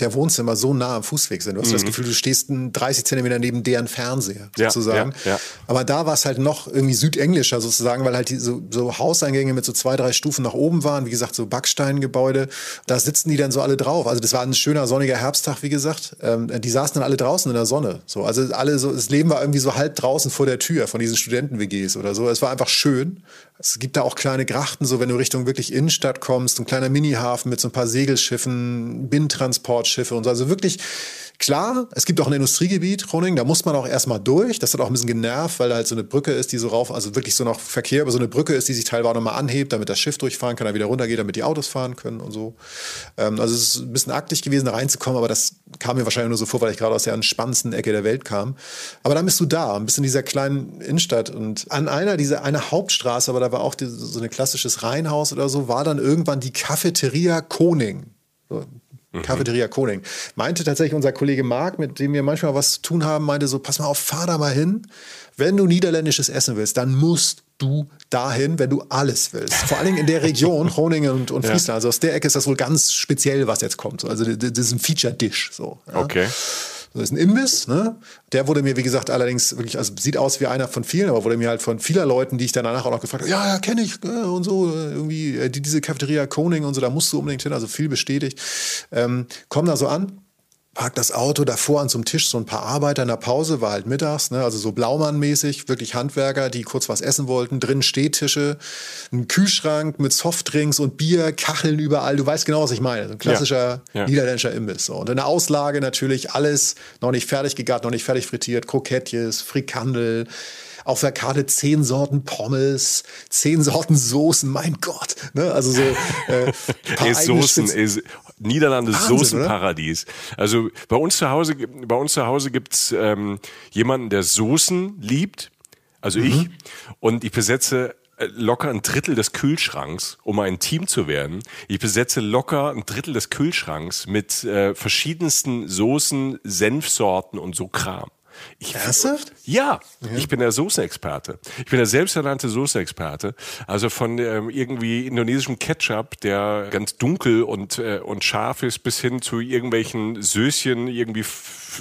der Wohnzimmer so nah am Fußweg sind. Du hast mhm. das Gefühl, du stehst 30 Zentimeter neben deren Fernseher sozusagen. Ja, ja. Aber da war es halt noch irgendwie südenglischer sozusagen, weil halt die so, so Hauseingänge mit so zwei, drei Stufen nach oben waren. Wie gesagt, so Backsteingebäude. Da sitzen die dann so alle drauf. Also das war ein schöner sonniger Herbsttag, wie gesagt. Ähm, die saßen dann alle draußen in der Sonne. So, also alle so, das Leben war irgendwie so halb draußen vor der Tür von diesen Studenten-WGs oder so. Es war einfach schön. Es gibt da auch kleine Grachten, so wenn du Richtung wirklich Innenstadt kommst, ein kleiner Minihafen mit so ein paar Segelschiffen, Bindtransportschiffe und so. Also wirklich Klar, es gibt auch ein Industriegebiet, Groningen, da muss man auch erstmal durch. Das hat auch ein bisschen genervt, weil da halt so eine Brücke ist, die so rauf, also wirklich so noch Verkehr über so eine Brücke ist, die sich teilweise nochmal anhebt, damit das Schiff durchfahren kann, dann wieder runtergeht, damit die Autos fahren können und so. Ähm, also es ist ein bisschen aktig gewesen, da reinzukommen, aber das kam mir wahrscheinlich nur so vor, weil ich gerade aus der entspannendsten Ecke der Welt kam. Aber dann bist du da, ein bisschen in dieser kleinen Innenstadt und an einer, dieser, eine Hauptstraße, aber da war auch die, so ein klassisches Reihenhaus oder so, war dann irgendwann die Cafeteria Koning. So, Mhm. Cafeteria Koning. Meinte tatsächlich unser Kollege Marc, mit dem wir manchmal was zu tun haben, meinte so, pass mal auf, fahr da mal hin. Wenn du niederländisches Essen willst, dann musst du dahin, wenn du alles willst. Vor allen Dingen in der Region, Groningen und, und Friesland. Ja. Also aus der Ecke ist das wohl ganz speziell, was jetzt kommt. Also das ist ein Feature-Dish. So, ja. Okay. Das ist ein Imbiss, ne? Der wurde mir, wie gesagt, allerdings wirklich, also sieht aus wie einer von vielen, aber wurde mir halt von vieler Leuten, die ich dann danach auch noch gefragt habe, ja, ja, kenne ich äh, und so, äh, irgendwie äh, die, diese Cafeteria Koning und so, da musst du unbedingt hin, also viel bestätigt. Ähm, kommen da so an, parkt das Auto davor an so einem Tisch, so ein paar Arbeiter in der Pause, war halt mittags, ne? also so Blaumann-mäßig, wirklich Handwerker, die kurz was essen wollten. Drin Stehtische, ein Kühlschrank mit Softdrinks und Bier, Kacheln überall. Du weißt genau, was ich meine. So ein klassischer ja. Ja. niederländischer Imbiss. So. Und in der Auslage natürlich alles noch nicht fertig gegart, noch nicht fertig frittiert, Krokettjes, Frikandel, auf der Karte zehn Sorten Pommes, zehn Sorten Soßen, mein Gott. Ne? Also so äh, paar Soßen, ist, Niederlande Wahnsinn, Soßenparadies. Oder? Also bei uns zu Hause, bei uns zu Hause gibt's ähm, jemanden, der Soßen liebt, also mhm. ich, und ich besetze äh, locker ein Drittel des Kühlschranks, um ein Team zu werden. Ich besetze locker ein Drittel des Kühlschranks mit äh, verschiedensten Soßen, Senfsorten und so Kram. Ich, Ernsthaft? Ja, ja, ich bin der Soßenexperte. Ich bin der selbsternannte Soßenexperte. Also von ähm, irgendwie indonesischem Ketchup, der ganz dunkel und, äh, und scharf ist, bis hin zu irgendwelchen Söschen, irgendwie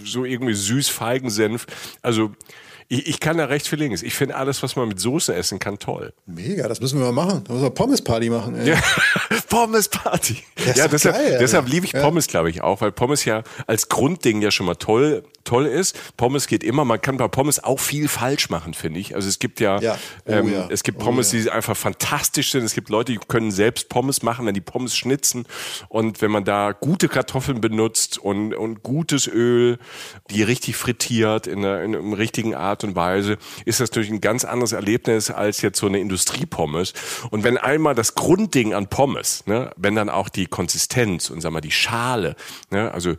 so irgendwie süß Feigensenf. Also ich, ich kann da recht viel links. Ich finde alles, was man mit Soße essen kann, toll. Mega, das müssen wir mal machen. Da müssen wir Pommes-Party machen. Ey. Ja, Pommes-Party. Ja, deshalb, geil, deshalb liebe ich Pommes, ja. glaube ich, auch, weil Pommes ja als Grundding ja schon mal toll toll ist. Pommes geht immer. Man kann bei Pommes auch viel falsch machen, finde ich. Also es gibt ja, ja. Oh, ähm, ja. es gibt oh Pommes, oh, die einfach fantastisch sind. Es gibt Leute, die können selbst Pommes machen, dann die Pommes schnitzen. Und wenn man da gute Kartoffeln benutzt und, und gutes Öl, die richtig frittiert in einer, in einer richtigen Art und Weise, ist das natürlich ein ganz anderes Erlebnis als jetzt so eine Industriepommes. Und wenn einmal das Grundding an Pommes, ne, wenn dann auch die Konsistenz und sag mal die Schale, ne, also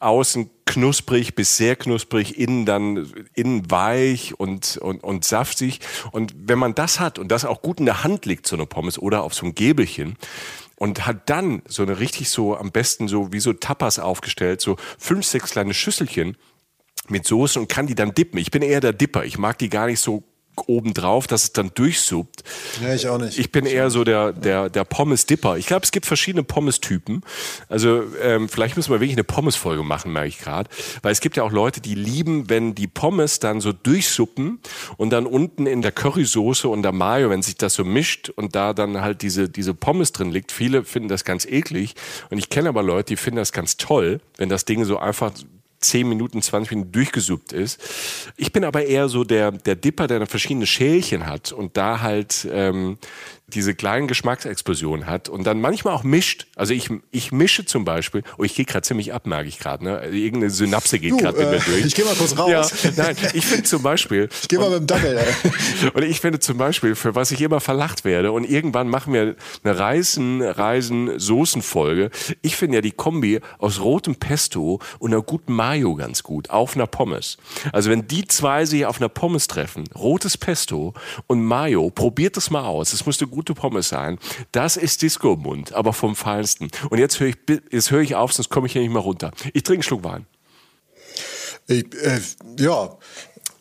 außen knusprig bis sehr knusprig, innen dann innen weich und, und, und saftig. Und wenn man das hat und das auch gut in der Hand liegt, so eine Pommes oder auf so einem Gäbelchen, und hat dann so eine richtig so am besten so wie so Tapas aufgestellt, so fünf, sechs kleine Schüsselchen mit Soße und kann die dann dippen. Ich bin eher der Dipper. Ich mag die gar nicht so obendrauf, dass es dann durchsuppt. Ja, ich auch nicht. Ich bin eher so der, der, der Pommes-Dipper. Ich glaube, es gibt verschiedene Pommes-Typen. Also ähm, vielleicht müssen wir wirklich eine Pommes-Folge machen, merke ich gerade. Weil es gibt ja auch Leute, die lieben, wenn die Pommes dann so durchsuppen und dann unten in der Currysoße und der Mayo, wenn sich das so mischt und da dann halt diese, diese Pommes drin liegt. Viele finden das ganz eklig. Und ich kenne aber Leute, die finden das ganz toll, wenn das Ding so einfach 10 Minuten, 20 Minuten durchgesuppt ist. Ich bin aber eher so der, der Dipper, der verschiedene Schälchen hat und da halt ähm, diese kleinen Geschmacksexplosionen hat und dann manchmal auch mischt. Also ich, ich mische zum Beispiel, oh, ich gehe gerade ziemlich ab, merke ich gerade, ne? Irgendeine Synapse geht gerade äh, durch. Ich gehe mal kurz raus. Ja, nein, ich finde zum Beispiel. Ich gehe mal mit dem Dackel. Und ich finde zum Beispiel, für was ich immer verlacht werde, und irgendwann machen wir eine Reisen, Reisen, Soßenfolge. Ich finde ja die Kombi aus rotem Pesto und einer guten Mayo ganz gut, auf einer Pommes. Also wenn die zwei sich auf einer Pommes treffen, rotes Pesto und Mayo, probiert das mal aus. Das musst du gute Pommes sein. Das ist Disco-Mund, aber vom Feinsten. Und jetzt höre ich, jetzt höre ich auf, sonst komme ich hier nicht mehr runter. Ich trinke einen Schluck Wein. Ich, äh, ja,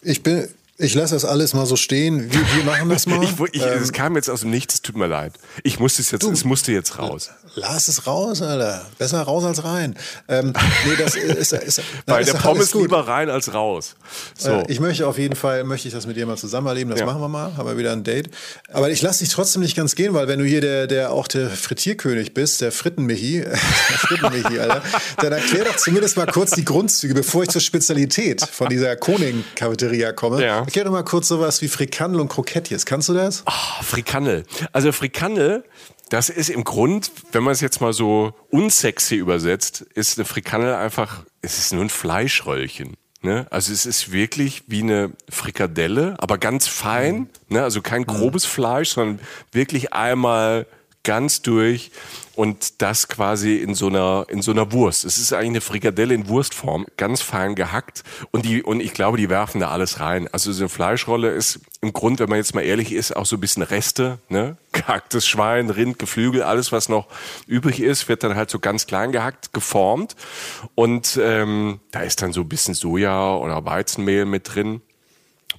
ich bin, ich lasse das alles mal so stehen. Wir, wir machen das mal. ich, ich, ähm, es kam jetzt aus dem Nichts, es tut mir leid. Ich musste es jetzt, du, es musste jetzt raus. Lass es raus, Alter. Besser raus als rein. Ähm, nee, das ist, ist, ist Bei ist der Pommes lieber rein als raus. So. Äh, ich möchte auf jeden Fall, möchte ich das mit dir mal zusammen erleben. Das ja. machen wir mal. Haben wir wieder ein Date. Aber ich lasse dich trotzdem nicht ganz gehen, weil wenn du hier der, der auch der Frittierkönig bist, der Frittenmichi, der Frittenmichi, Alter, dann erklär doch zumindest mal kurz die Grundzüge, bevor ich zur Spezialität von dieser Koning-Cafeteria komme. Ja. Erklär doch mal kurz sowas wie Frikandel und Krokettjes. Kannst du das? Oh, Frikandel. Also Frikandel das ist im Grund, wenn man es jetzt mal so unsexy übersetzt, ist eine Frikandel einfach, es ist nur ein Fleischröllchen. Ne? Also es ist wirklich wie eine Frikadelle, aber ganz fein. Mhm. Ne? Also kein grobes Fleisch, sondern wirklich einmal ganz durch und das quasi in so einer in so einer Wurst. Es ist eigentlich eine Frikadelle in Wurstform, ganz fein gehackt und die und ich glaube, die werfen da alles rein. Also so eine Fleischrolle ist im Grund, wenn man jetzt mal ehrlich ist, auch so ein bisschen Reste, ne? Gehacktes Schwein, Rind, Geflügel, alles was noch übrig ist, wird dann halt so ganz klein gehackt, geformt und ähm, da ist dann so ein bisschen Soja oder Weizenmehl mit drin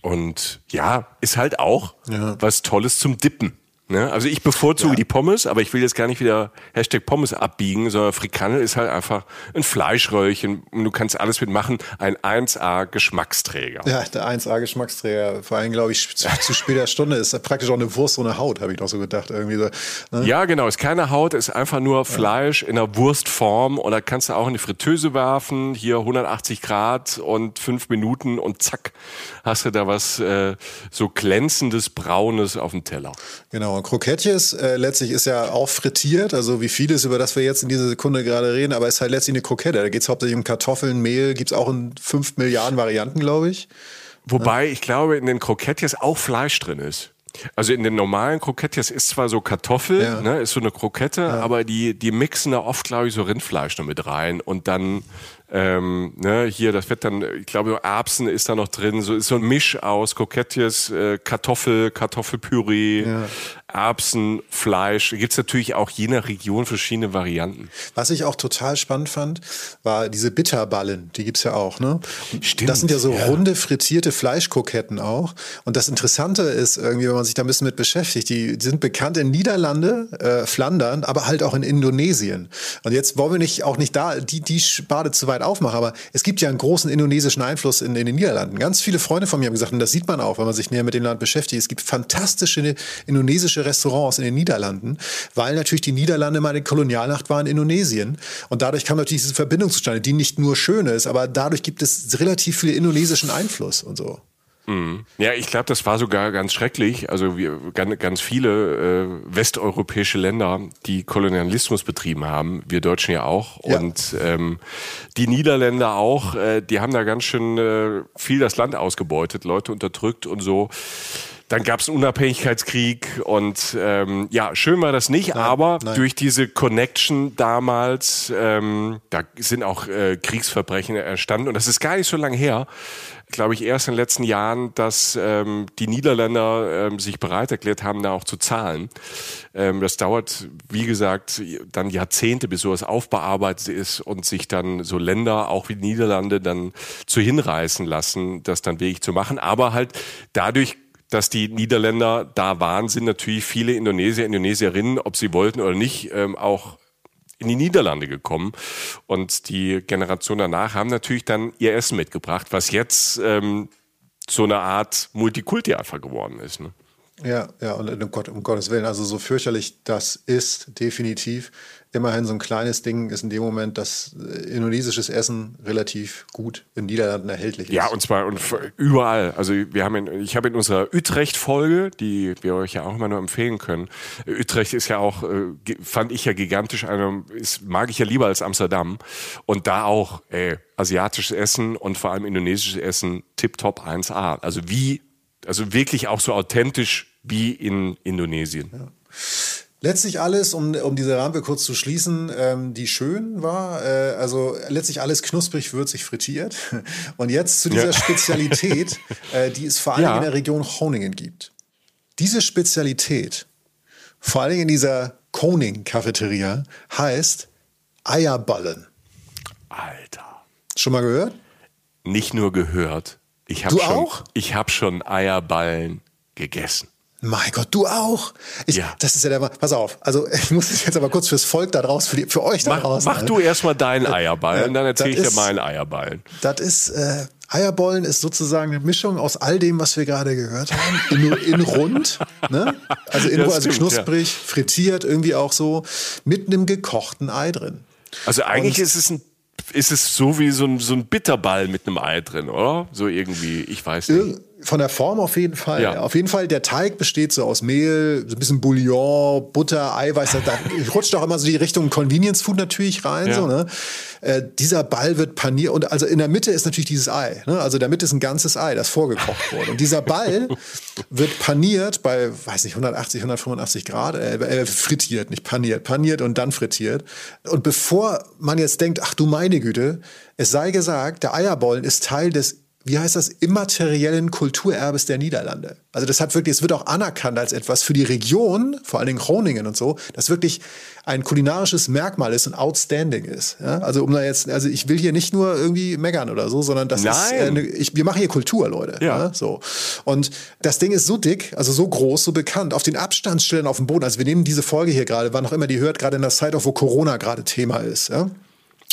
und ja, ist halt auch ja. was Tolles zum Dippen. Ne? Also ich bevorzuge ja. die Pommes, aber ich will jetzt gar nicht wieder Hashtag Pommes abbiegen, sondern Frikandel ist halt einfach ein Fleischröllchen und du kannst alles mitmachen. Ein 1A Geschmacksträger. Ja, der 1A Geschmacksträger. Vor allem, glaube ich, zu, zu später Stunde ist praktisch auch eine Wurst ohne Haut, habe ich noch so gedacht. Irgendwie so, ne? Ja, genau. Ist keine Haut, ist einfach nur Fleisch ja. in einer Wurstform und da kannst du auch in die Fritteuse werfen. Hier 180 Grad und fünf Minuten und zack, hast du da was äh, so glänzendes, braunes auf dem Teller. Genau. Genau, Krokettjes äh, letztlich ist ja auch frittiert, also wie vieles, über das wir jetzt in dieser Sekunde gerade reden, aber es ist halt letztlich eine Krokette. Da geht es hauptsächlich um Kartoffeln, Mehl, gibt es auch in fünf Milliarden Varianten, glaube ich. Wobei ja. ich glaube, in den Krokettjes auch Fleisch drin ist. Also in den normalen Krokettjes ist zwar so Kartoffel, ja. ne, ist so eine Krokette, ja. aber die, die mixen da oft, glaube ich, so Rindfleisch noch mit rein und dann ähm, ne, hier, das wird dann, ich glaube, Erbsen ist da noch drin, so ist so ein Misch aus Krokettjes, äh, Kartoffel, Kartoffelpüree, ja. Erbsen, Fleisch. Gibt es natürlich auch je nach Region verschiedene Varianten. Was ich auch total spannend fand, war diese Bitterballen, die gibt es ja auch, ne? Stimmt. Das sind ja so ja. runde frittierte Fleischkoketten auch. Und das Interessante ist irgendwie, wenn man sich da ein bisschen mit beschäftigt, die, die sind bekannt in Niederlande, äh, Flandern, aber halt auch in Indonesien. Und jetzt wollen wir nicht auch nicht da die, die Spade zu weit aufmachen, aber es gibt ja einen großen indonesischen Einfluss in, in den Niederlanden. Ganz viele Freunde von mir haben gesagt, und das sieht man auch, wenn man sich näher mit dem Land beschäftigt, es gibt fantastische indonesische Restaurants in den Niederlanden, weil natürlich die Niederlande mal eine Kolonialnacht waren in Indonesien. Und dadurch kam natürlich diese Verbindung zustande, die nicht nur schön ist, aber dadurch gibt es relativ viel indonesischen Einfluss und so. Mhm. Ja, ich glaube, das war sogar ganz schrecklich. Also wir, ganz, ganz viele äh, westeuropäische Länder, die Kolonialismus betrieben haben, wir Deutschen ja auch. Ja. Und ähm, die Niederländer auch, äh, die haben da ganz schön äh, viel das Land ausgebeutet, Leute unterdrückt und so. Dann gab es einen Unabhängigkeitskrieg und ähm, ja, schön war das nicht, nein, aber nein. durch diese Connection damals, ähm, da sind auch äh, Kriegsverbrechen entstanden und das ist gar nicht so lange her glaube ich, erst in den letzten Jahren, dass ähm, die Niederländer ähm, sich bereit erklärt haben, da auch zu zahlen. Ähm, das dauert, wie gesagt, dann Jahrzehnte, bis sowas aufbearbeitet ist und sich dann so Länder, auch wie die Niederlande, dann zu hinreißen lassen, das dann wirklich zu machen. Aber halt dadurch dass die Niederländer da waren, sind natürlich viele Indonesier, Indonesierinnen, ob sie wollten oder nicht, ähm, auch in die Niederlande gekommen. Und die Generation danach haben natürlich dann ihr Essen mitgebracht, was jetzt ähm, so eine Art Multikulti einfach geworden ist. Ne? Ja, ja, und um, Gott, um Gottes Willen, also so fürchterlich das ist, definitiv immerhin so ein kleines Ding ist in dem Moment, dass äh, indonesisches Essen relativ gut in Niederlanden erhältlich ist. Ja, und zwar und überall. Also wir haben in, ich habe in unserer Utrecht-Folge, die wir euch ja auch immer nur empfehlen können. Utrecht ist ja auch, äh, fand ich ja gigantisch, eine, ist, mag ich ja lieber als Amsterdam. Und da auch, ey, asiatisches Essen und vor allem indonesisches Essen tipptopp 1A. Also wie, also wirklich auch so authentisch wie in Indonesien. Ja. Letztlich alles, um, um diese Rampe kurz zu schließen, ähm, die schön war. Äh, also letztlich alles knusprig, würzig, frittiert. Und jetzt zu dieser ja. Spezialität, äh, die es vor allem ja. in der Region Groningen gibt. Diese Spezialität, vor allem in dieser Koning-Cafeteria, heißt Eierballen. Alter. Schon mal gehört? Nicht nur gehört. Ich habe schon, auch? Ich habe schon Eierballen gegessen. Mein Gott, du auch. Ich, ja. Das ist ja der. Pass auf. Also ich muss es jetzt aber kurz fürs Volk da draußen, für, die, für euch da mach, draußen. Mach du erstmal deinen Eierballen, ja, dann erzähle ich dir meinen Eierballen. Das ist äh, Eierbollen ist sozusagen eine Mischung aus all dem, was wir gerade gehört haben, in, in rund, ne? Also in, ja, also knusprig, ja. frittiert, irgendwie auch so, mit einem gekochten Ei drin. Also eigentlich Und, ist es ein ist es so wie so ein, so ein Bitterball mit einem Ei drin, oder? So irgendwie, ich weiß nicht. Von der Form auf jeden Fall. Ja. Auf jeden Fall, der Teig besteht so aus Mehl, so ein bisschen Bouillon, Butter, Eiweiß. Da rutscht auch immer so die Richtung Convenience Food natürlich rein. Ja. So, ne? Äh, dieser Ball wird paniert und also in der Mitte ist natürlich dieses Ei. Ne? Also in der Mitte ist ein ganzes Ei, das vorgekocht wurde. Und dieser Ball wird paniert bei, weiß nicht, 180, 185 Grad, äh, äh, frittiert, nicht paniert, paniert und dann frittiert. Und bevor man jetzt denkt, ach du meine Güte, es sei gesagt, der Eierbollen ist Teil des wie heißt das, immateriellen Kulturerbes der Niederlande. Also das hat wirklich, es wird auch anerkannt als etwas für die Region, vor allen Dingen Groningen und so, das wirklich ein kulinarisches Merkmal ist und outstanding ist. Ja? Also um da jetzt, also ich will hier nicht nur irgendwie meckern oder so, sondern das Nein. ist, äh, ne, ich, wir machen hier Kultur, Leute. Ja. Ja? So. Und das Ding ist so dick, also so groß, so bekannt, auf den Abstandsstellen auf dem Boden. Also wir nehmen diese Folge hier gerade, wann auch immer die hört, gerade in der Zeit, auch wo Corona gerade Thema ist. Ja?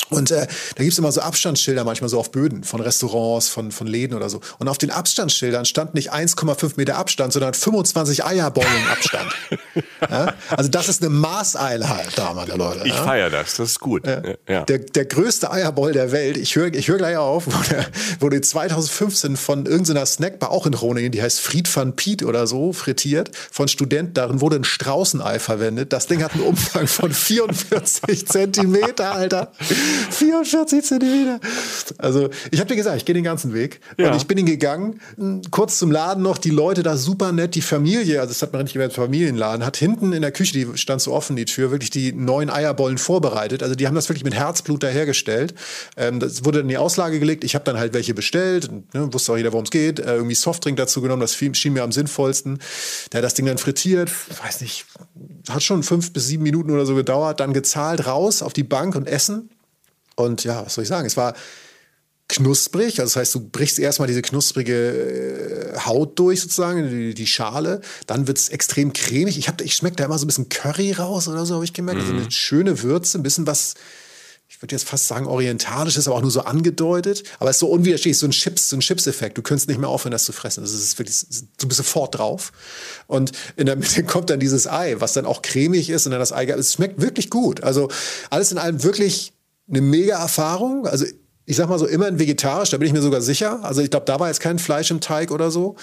Und äh, da gibt's immer so Abstandsschilder manchmal so auf Böden von Restaurants, von, von Läden oder so. Und auf den Abstandsschildern stand nicht 1,5 Meter Abstand, sondern 25 Eierbollen Abstand. ja? Also das ist eine Maßeinheit, da, meine Leute. Ich ja? feiere das, das ist gut. Ja. Ja. Der, der größte Eierboll der Welt, ich höre ich hör gleich auf, wurde, wurde 2015 von irgendeiner Snackbar, auch in Groningen, die heißt Fried van Piet oder so, frittiert, von Studenten. Darin wurde ein Straußenei verwendet. Das Ding hat einen Umfang von 44 Zentimeter, Alter. 44 Zentimeter. Also, ich habe dir gesagt, ich gehe den ganzen Weg. Ja. Und ich bin ihn gegangen. Kurz zum Laden noch, die Leute da super nett, die Familie, also das hat man nicht gemerkt, Familienladen, hat hinten in der Küche, die stand so offen, die Tür, wirklich die neuen Eierbollen vorbereitet. Also die haben das wirklich mit Herzblut dahergestellt. Ähm, das wurde in die Auslage gelegt. Ich habe dann halt welche bestellt. Ne, wusste auch jeder, worum es geht. Äh, irgendwie Softdrink dazu genommen. Das schien mir am sinnvollsten. Der hat das Ding dann frittiert. Weiß nicht, hat schon fünf bis sieben Minuten oder so gedauert. Dann gezahlt, raus auf die Bank und essen. Und ja, was soll ich sagen? Es war knusprig, also das heißt, du brichst erstmal diese knusprige äh, Haut durch sozusagen, die, die Schale, dann wird's extrem cremig. Ich, hab, ich schmecke da immer so ein bisschen Curry raus oder so, habe ich gemerkt. Also eine schöne Würze, ein bisschen was, ich würde jetzt fast sagen orientalisches, aber auch nur so angedeutet. Aber es ist so unwiderstehlich, so ein Chips, so ein Chips-Effekt. Du könntest nicht mehr aufhören, das zu fressen. Das ist wirklich, du bist sofort drauf. Und in der Mitte kommt dann dieses Ei, was dann auch cremig ist und dann das Ei, es schmeckt wirklich gut. Also alles in allem wirklich eine mega Erfahrung. Also ich sag mal so, immerhin vegetarisch, da bin ich mir sogar sicher. Also ich glaube, da war jetzt kein Fleisch im Teig oder so.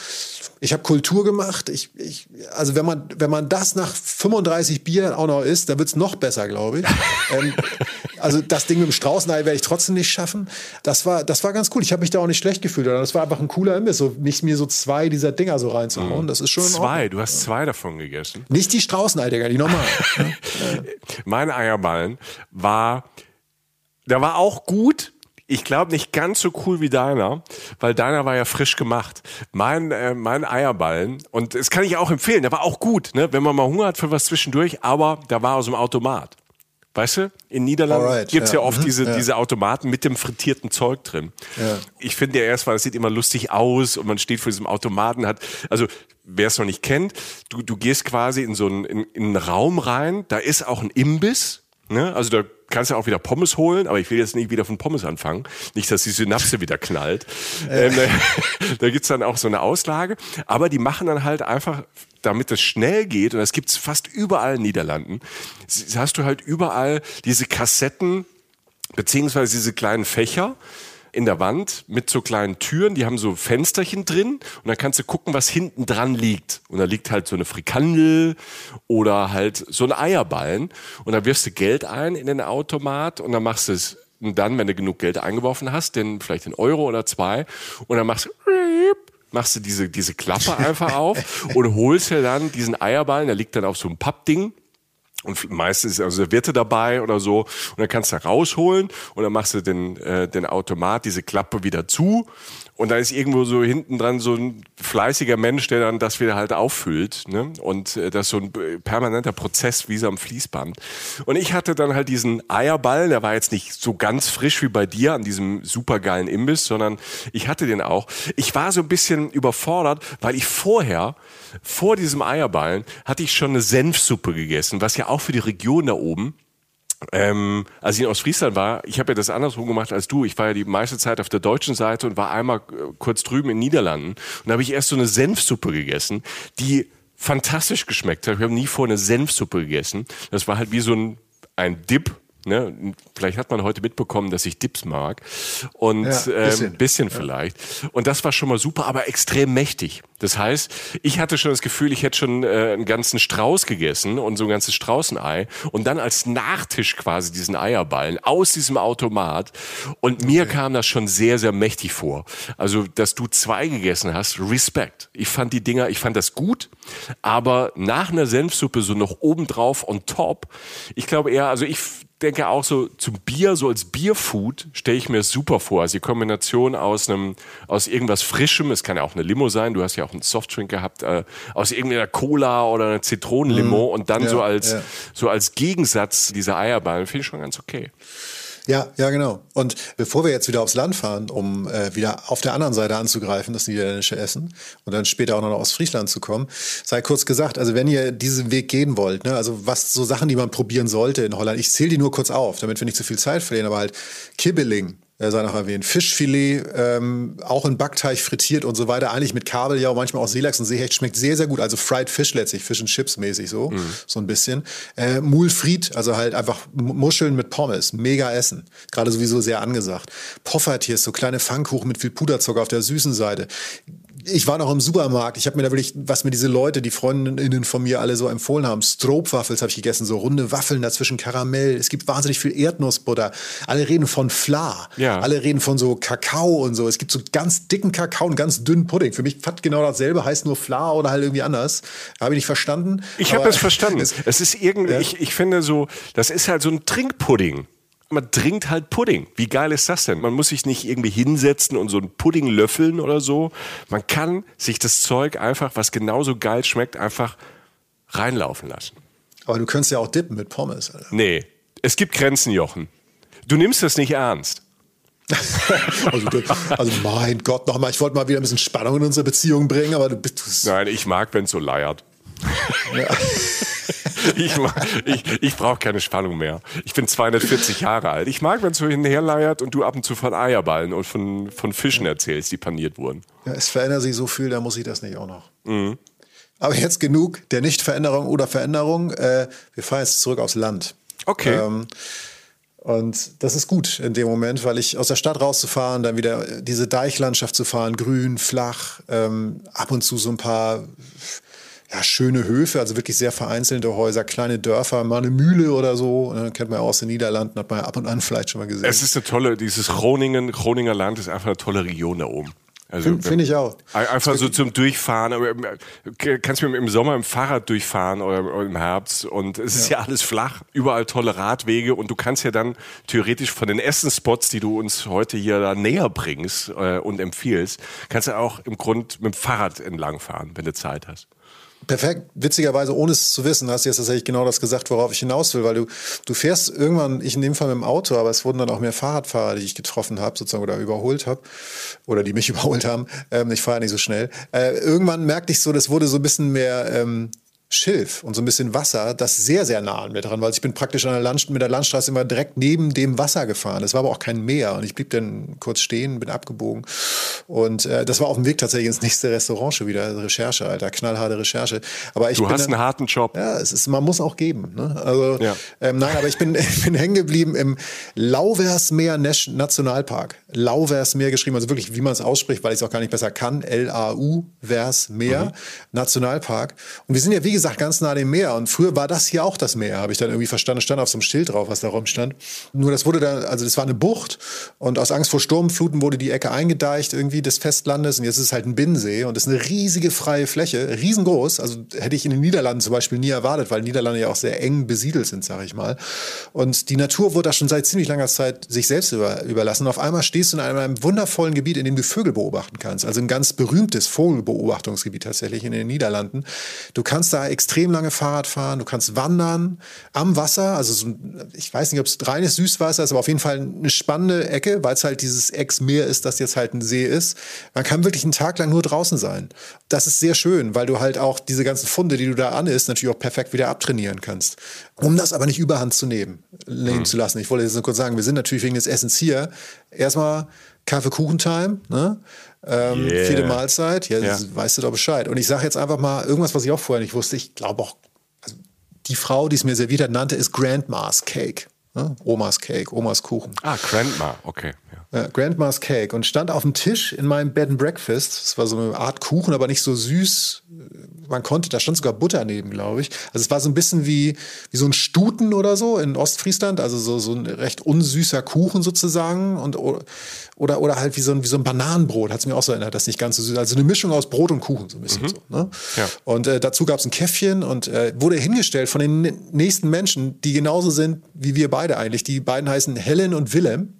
Ich habe Kultur gemacht. Ich, ich, also wenn man, wenn man das nach 35 Bier auch noch isst, dann wird's noch besser, glaube ich. ähm, also das Ding mit dem Straußenei werde ich trotzdem nicht schaffen. Das war, das war ganz cool. Ich habe mich da auch nicht schlecht gefühlt. Das war einfach ein cooler Imbiss, so nicht mir so zwei dieser Dinger so reinzuhauen. Das ist schon. Zwei, du hast zwei davon gegessen. Nicht die Straußenei, Digga, die normalen. Mein Eierballen war, der war auch gut. Ich glaube nicht ganz so cool wie deiner, weil deiner war ja frisch gemacht. Mein, äh, mein Eierballen, und das kann ich auch empfehlen, der war auch gut, ne? wenn man mal Hunger hat für was zwischendurch, aber der war aus dem Automat. Weißt du, in Niederlanden Alright, gibt's ja, ja. oft Mhm, diese, ja. diese Automaten mit dem frittierten Zeug drin. Ja. Ich finde ja erstmal, das sieht immer lustig aus und man steht vor diesem Automaten, hat, also wer es noch nicht kennt, du, du gehst quasi in so einen, in, in einen Raum rein, da ist auch ein Imbiss, ne? also da kannst du auch wieder Pommes holen, aber ich will jetzt nicht wieder von Pommes anfangen, nicht, dass die Synapse wieder knallt. Ähm, da gibt's dann auch so eine Auslage, aber die machen dann halt einfach damit es schnell geht, und das gibt's fast überall in Niederlanden, s- hast du halt überall diese Kassetten, beziehungsweise diese kleinen Fächer in der Wand mit so kleinen Türen, die haben so Fensterchen drin und dann kannst du gucken, was hinten dran liegt. Und da liegt halt so eine Frikandel oder halt so ein Eierballen. Und dann wirfst du Geld ein in den Automat und dann machst du es. Und dann, wenn du genug Geld eingeworfen hast, denn vielleicht einen Euro oder zwei und dann machst du machst du diese, diese Klappe einfach auf und holst dir dann diesen Eierballen, der liegt dann auf so einem Pappding und meistens ist also Serviette dabei oder so. Und dann kannst du rausholen und dann machst du den, äh, den Automat, diese Klappe wieder zu. Und dann ist irgendwo so hinten dran so ein fleißiger Mensch, der dann das wieder halt auffüllt. Ne? Und äh, das ist so ein äh, permanenter Prozess wie so am Fließband. Und ich hatte dann halt diesen Eierball, der war jetzt nicht so ganz frisch wie bei dir an diesem supergeilen Imbiss, sondern ich hatte den auch. Ich war so ein bisschen überfordert, weil ich vorher, vor diesem Eierballen, hatte ich schon eine Senfsuppe gegessen, was ja auch für die Region da oben ähm, als ich in Ostfriesland war, ich habe ja das andersrum gemacht als du. Ich war ja die meiste Zeit auf der deutschen Seite und war einmal äh, kurz drüben in Niederlanden. Und da habe ich erst so eine Senfsuppe gegessen, die fantastisch geschmeckt hat. Ich habe nie vor eine Senfsuppe gegessen. Das war halt wie so ein, ein Dip. Ne? Vielleicht hat man heute mitbekommen, dass ich Dips mag. Und Ja, bisschen, bisschen. bisschen vielleicht. Und das war schon mal super, aber extrem mächtig. Das heißt, ich hatte schon das Gefühl, ich hätte schon äh, einen ganzen Strauß gegessen und so ein ganzes Straußenei und dann als Nachtisch quasi diesen Eierballen aus diesem Automat. Und mir kam das schon sehr, sehr mächtig vor. Also, dass du zwei gegessen hast, Respekt. Ich fand die Dinger, ich fand das gut, aber nach einer Senfsuppe so noch obendrauf on top. Ich glaube eher, also ich denke auch so zum Bier, so als Bierfood stelle ich mir super vor. Also die Kombination aus einem, aus irgendwas Frischem, es kann ja auch eine Limo sein, du hast ja auch einen Softdrink gehabt, äh, aus irgendeiner Cola oder einer Zitronenlimo mm, und dann ja, so als, ja. so als Gegensatz dieser Eierballen finde ich schon ganz okay. Ja, ja, genau. Und bevor wir jetzt wieder aufs Land fahren, um äh, wieder auf der anderen Seite anzugreifen, das niederländische Essen, und dann später auch noch aus Friesland zu kommen, sei kurz gesagt, also wenn ihr diesen Weg gehen wollt, ne, also was so Sachen, die man probieren sollte in Holland, ich zähle die nur kurz auf, damit wir nicht zu viel Zeit verlieren, aber halt Kibbeling, äh, sei noch erwähnt. Fischfilet, ähm, auch in Backteig frittiert und so weiter. Eigentlich mit Kabeljau, manchmal auch Seelachs und Seehecht. Schmeckt sehr, sehr gut. Also Fried Fish letztlich, Fish and Chips mäßig so, mhm. so ein bisschen. Äh, Mulfried, also halt einfach Muscheln mit Pommes. Mega Essen. Gerade sowieso sehr angesagt. Poffertiers, so kleine Pfannkuchen mit viel Puderzucker auf der süßen Seite ich war noch im Supermarkt. Ich habe mir da wirklich, was mir diese Leute, die Freundinnen von mir alle so empfohlen haben, Stroopwaffels habe ich gegessen, so runde Waffeln dazwischen Karamell. Es gibt wahnsinnig viel Erdnussbutter. Alle reden von Fla. Ja. Alle reden von so Kakao und so. Es gibt so ganz dicken Kakao und ganz dünnen Pudding. Für mich fast genau dasselbe, heißt nur Fla oder halt irgendwie anders. Habe ich nicht verstanden. Ich habe es verstanden. Es, es ist irgendwie, ja. ich, ich finde so, das ist halt so ein Trinkpudding man trinkt halt Pudding. Wie geil ist das denn? Man muss sich nicht irgendwie hinsetzen und so einen Pudding löffeln oder so. Man kann sich das Zeug einfach, was genauso geil schmeckt, einfach reinlaufen lassen. Aber du könntest ja auch dippen mit Pommes. Alter. Nee, es gibt Grenzen, Jochen. Du nimmst das nicht ernst. also, also, mein Gott, nochmal, ich wollte mal wieder ein bisschen Spannung in unsere Beziehung bringen, aber du bist. Nein, ich mag, wenn es so leiert. Ja. Ich, ich, ich brauche keine Spannung mehr. Ich bin 240 Jahre alt. Ich mag, wenn es so hinherleiert und du ab und zu von Eierballen und von, von Fischen erzählst, die paniert wurden. Ja, es verändert sich so viel, da muss ich das nicht auch noch. Mhm. Aber jetzt genug der Nichtveränderung oder Veränderung. Äh, wir fahren jetzt zurück aufs Land. Okay. Ähm, und das ist gut in dem Moment, weil ich aus der Stadt rauszufahren, dann wieder diese Deichlandschaft zu fahren, grün, flach, ähm, ab und zu so ein paar ja, schöne Höfe, also wirklich sehr vereinzelte Häuser, kleine Dörfer, mal eine Mühle oder so. Ne, kennt man ja aus den Niederlanden, hat man ja ab und an vielleicht schon mal gesehen. Es ist eine tolle, dieses Groningen, Groninger Land ist einfach eine tolle Region da oben. Also, Finde find ich auch. Einfach so zum Durchfahren. Äh, kannst du im Sommer im Fahrrad durchfahren oder im Herbst und es ist ja. ja alles flach, überall tolle Radwege und du kannst ja dann theoretisch von den Essenspots, die du uns heute hier da näher bringst äh, und empfiehlst, kannst du auch im Grund mit dem Fahrrad entlangfahren, wenn du Zeit hast. Perfekt. Witzigerweise, ohne es zu wissen, hast du jetzt tatsächlich genau das gesagt, worauf ich hinaus will, weil du, du fährst irgendwann, ich in dem Fall mit dem Auto, aber es wurden dann auch mehr Fahrradfahrer, die ich getroffen habe, sozusagen, oder überholt habe, oder die mich überholt haben. Ähm, ich fahre ja nicht so schnell. Äh, irgendwann merkte ich so, das wurde so ein bisschen mehr, ähm, Schilf und so ein bisschen Wasser, das sehr, sehr nah an mir dran war. Also ich bin praktisch an der Land, mit der Landstraße immer direkt neben dem Wasser gefahren. Es war aber auch kein Meer und ich blieb dann kurz stehen, bin abgebogen und äh, das war auf dem Weg tatsächlich ins nächste Restaurant schon wieder. Recherche, Alter, knallharte Recherche. Aber ich du hast dann, einen harten Job. Ja, es ist, man muss auch geben. Ne? Also ja. ähm, nein, aber ich bin, ich bin hängen geblieben im Lauversmeer Nationalpark. Lauversmeer geschrieben, also wirklich, wie man es ausspricht, weil ich es auch gar nicht besser kann. L-A-U, Versmeer mhm. Nationalpark. Und wir sind ja wie gesagt, ganz nah dem Meer. Und früher war das hier auch das Meer, habe ich dann irgendwie verstanden. Stand auf so einem Schild drauf, was da rumstand. Nur das wurde dann, also das war eine Bucht und aus Angst vor Sturmfluten wurde die Ecke eingedeicht irgendwie des Festlandes und jetzt ist es halt ein Binnensee und ist eine riesige freie Fläche, riesengroß. Also hätte ich in den Niederlanden zum Beispiel nie erwartet, weil Niederlande ja auch sehr eng besiedelt sind, sage ich mal. Und die Natur wurde da schon seit ziemlich langer Zeit sich selbst über, überlassen. Und auf einmal stehst du in einem, einem wundervollen Gebiet, in dem du Vögel beobachten kannst. Also ein ganz berühmtes Vogelbeobachtungsgebiet tatsächlich in den Niederlanden. Du kannst da extrem lange Fahrrad fahren, du kannst wandern am Wasser, also so, ich weiß nicht, ob es reines Süßwasser ist, aber auf jeden Fall eine spannende Ecke, weil es halt dieses Ex-Meer ist, das jetzt halt ein See ist. Man kann wirklich einen Tag lang nur draußen sein. Das ist sehr schön, weil du halt auch diese ganzen Funde, die du da an isst, natürlich auch perfekt wieder abtrainieren kannst. Um das aber nicht überhand zu nehmen, nehmen mhm. zu lassen. Ich wollte jetzt nur kurz sagen, wir sind natürlich wegen des Essens hier. Erstmal Kaffee-Kuchen-Time, ne? Ähm, yeah. Vierte Mahlzeit, ja, ja. weißt du doch Bescheid. Und ich sage jetzt einfach mal irgendwas, was ich auch vorher nicht wusste. Ich glaube auch, also die Frau, die es mir serviert hat, nannte es Grandma's Cake. Ne? Omas Cake, Omas Kuchen. Ah, Grandma, okay. Ja. Ja, Grandma's Cake und stand auf dem Tisch in meinem Bed and Breakfast. Es war so eine Art Kuchen, aber nicht so süß. Man konnte, da stand sogar Butter neben, glaube ich. Also es war so ein bisschen wie, wie so ein Stuten oder so in Ostfriesland, also so, so ein recht unsüßer Kuchen sozusagen und oder, oder halt wie so ein, wie so ein Bananenbrot, hat es mir auch so erinnert, das nicht ganz so süß. Also eine Mischung aus Brot und Kuchen, so ein bisschen mhm. so. Ne? Ja. Und äh, dazu gab es ein Käffchen und äh, wurde hingestellt von den nächsten Menschen, die genauso sind wie wir beide beide eigentlich. Die beiden heißen Helen und Willem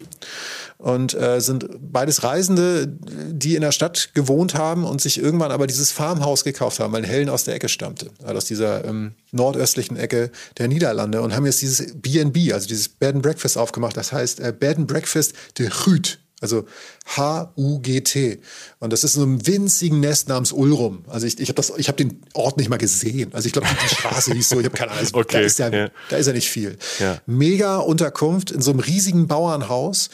und äh, sind beides Reisende, die in der Stadt gewohnt haben und sich irgendwann aber dieses Farmhaus gekauft haben, weil Helen aus der Ecke stammte, also aus dieser ähm, nordöstlichen Ecke der Niederlande und haben jetzt dieses B&B, also dieses Bed and Breakfast aufgemacht. Das heißt äh, Bed and Breakfast de Rüt. Also H-U-G-T. Und das ist so ein winzigen Nest namens Ulrum. Also ich, ich habe hab den Ort nicht mal gesehen. Also ich glaube, die Straße hieß so, ich habe keine Ahnung. Also okay, da, ist ja, ja. da ist ja nicht viel. Ja. Mega Unterkunft in so einem riesigen Bauernhaus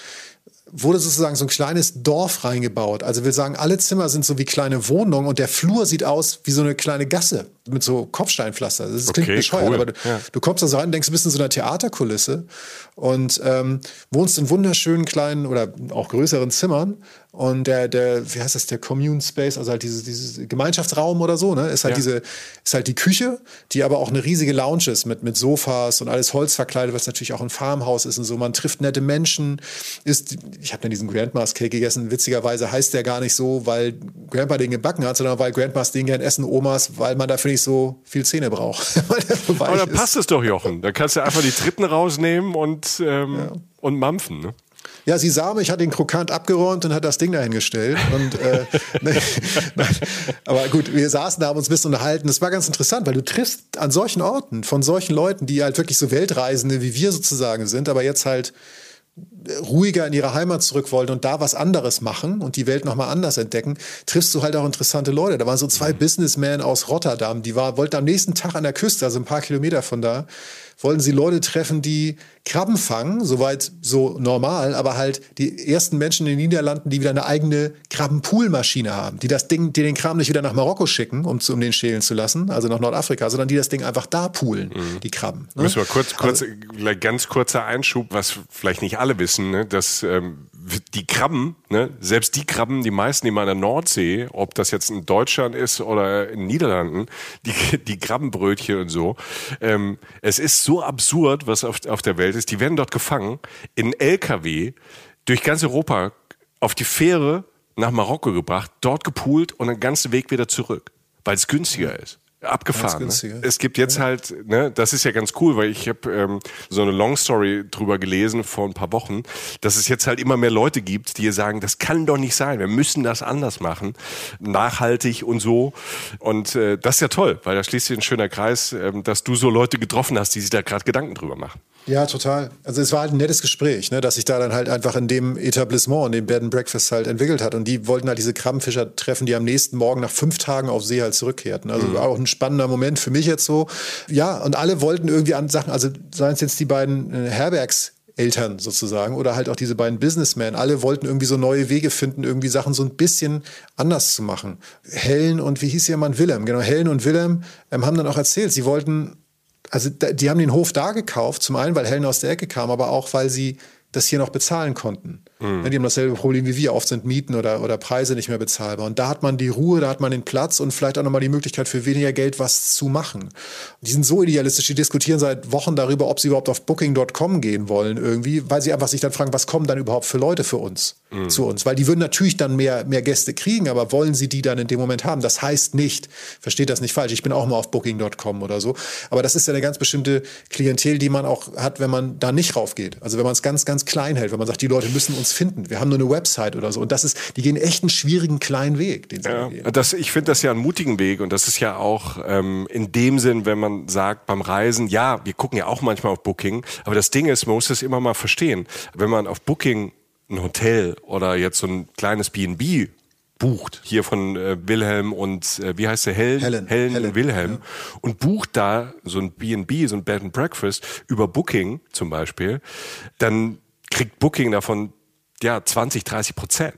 wurde sozusagen so ein kleines Dorf reingebaut. Also wir sagen, alle Zimmer sind so wie kleine Wohnungen und der Flur sieht aus wie so eine kleine Gasse mit so Kopfsteinpflaster. Das klingt okay, bescheuert, cool. aber du, ja. du, kommst da so rein und denkst, du bist in so einer Theaterkulisse und ähm, wohnst in wunderschönen kleinen oder auch größeren Zimmern und der, der, wie heißt das, der Commune Space, also halt dieses, dieses Gemeinschaftsraum oder so, ne, ist halt ja. diese, ist halt die Küche, die aber auch eine riesige Lounge ist mit, mit Sofas und alles Holz verkleidet, was natürlich auch ein Farmhaus ist und so. Man trifft nette Menschen, ist, ich habe dann diesen Grandma's Cake gegessen, witzigerweise heißt der gar nicht so, weil Grandpa den gebacken hat, sondern weil Grandmas den gern essen, Omas, weil man dafür nicht so viel Zähne braucht. aber dann passt es doch, Jochen. Da kannst du einfach die Dritten rausnehmen und, ähm, ja. und mampfen, ne? Ja, sie sah mich, hat den Krokant abgeräumt und hat das Ding dahingestellt. Und, äh, nein, nein. Aber gut, wir saßen da, haben uns ein bisschen unterhalten. Das war ganz interessant, weil du triffst an solchen Orten von solchen Leuten, die halt wirklich so Weltreisende wie wir sozusagen sind, aber jetzt halt ruhiger in ihre Heimat zurück wollten und da was anderes machen und die Welt nochmal anders entdecken, triffst du halt auch interessante Leute. Da waren so zwei mhm. Businessmen aus Rotterdam, die war, wollten am nächsten Tag an der Küste, also ein paar Kilometer von da, wollten sie Leute treffen, die Krabben fangen, soweit so normal, aber halt die ersten Menschen in den Niederlanden, die wieder eine eigene Krabbenpoolmaschine haben, die das Ding, die den Kram nicht wieder nach Marokko schicken, um, um den schälen zu lassen, also nach Nordafrika, sondern die das Ding einfach da poolen, mhm. die Krabben. Ne? Müssen wir kurz, kurz, also, ganz kurzer Einschub, was vielleicht nicht alle wissen, ne, dass ähm, die Krabben, ne, selbst die Krabben, die meisten, die man in der Nordsee, ob das jetzt in Deutschland ist oder in den Niederlanden, die, die Krabbenbrötchen und so, ähm, es ist so absurd, was auf, auf der Welt ist. Die werden dort gefangen, in LKW, durch ganz Europa, auf die Fähre nach Marokko gebracht, dort gepoolt und den ganzen Weg wieder zurück, weil es günstiger ist abgefahren. Ne? Es gibt jetzt ja. halt, ne, das ist ja ganz cool, weil ich habe ähm, so eine Long Story drüber gelesen vor ein paar Wochen, dass es jetzt halt immer mehr Leute gibt, die sagen, das kann doch nicht sein, wir müssen das anders machen, nachhaltig und so. Und äh, das ist ja toll, weil da schließt sich ein schöner Kreis, äh, dass du so Leute getroffen hast, die sich da gerade Gedanken drüber machen. Ja, total. Also es war halt ein nettes Gespräch, ne, dass sich da dann halt einfach in dem Etablissement, in dem Bed and Breakfast halt entwickelt hat. Und die wollten halt diese Krabbenfischer treffen, die am nächsten Morgen nach fünf Tagen auf See halt zurückkehrten. Also mhm. war auch ein spannender Moment für mich jetzt so. Ja, und alle wollten irgendwie an Sachen, also seien es jetzt die beiden äh, Herbergs, Eltern sozusagen oder halt auch diese beiden Businessmen. Alle wollten irgendwie so neue Wege finden, irgendwie Sachen so ein bisschen anders zu machen. Helen und wie hieß ihr Mann Willem? Genau, Helen und Willem ähm, haben dann auch erzählt, sie wollten also die haben den Hof da gekauft, zum einen, weil Helen aus der Ecke kam, aber auch, weil sie das hier noch bezahlen konnten. Mhm. Die haben dasselbe Problem wie wir. Oft sind Mieten oder, oder Preise nicht mehr bezahlbar. Und da hat man die Ruhe, da hat man den Platz und vielleicht auch nochmal die Möglichkeit für weniger Geld was zu machen. Die sind so idealistisch, die diskutieren seit Wochen darüber, ob sie überhaupt auf Booking.com gehen wollen irgendwie, weil sie einfach sich dann fragen, was kommen dann überhaupt für Leute für uns, mhm. zu uns? Weil die würden natürlich dann mehr, mehr Gäste kriegen, aber wollen sie die dann in dem Moment haben? Das heißt nicht, versteht das nicht falsch, ich bin auch mal auf Booking.com oder so, aber das ist ja eine ganz bestimmte Klientel, die man auch hat, wenn man da nicht raufgeht. Also wenn man es ganz, ganz klein hält, wenn man sagt, die Leute müssen uns finden. Wir haben nur eine Website oder so. Und das ist, die gehen echt einen schwierigen kleinen Weg, den sie ja, gehen. Das, ich finde das ja einen mutigen Weg und das ist ja auch ähm, in dem Sinn, wenn man sagt beim Reisen, ja, wir gucken ja auch manchmal auf Booking, aber das Ding ist, man muss das immer mal verstehen. Wenn man auf Booking ein Hotel oder jetzt so ein kleines B&B bucht, hier von äh, Wilhelm und äh, wie heißt der Helen? Helen, Helen, Helen Wilhelm ja. und bucht da so ein B&B, so ein Bed and Breakfast über Booking zum Beispiel, dann kriegt Booking davon ja 20, 30 Prozent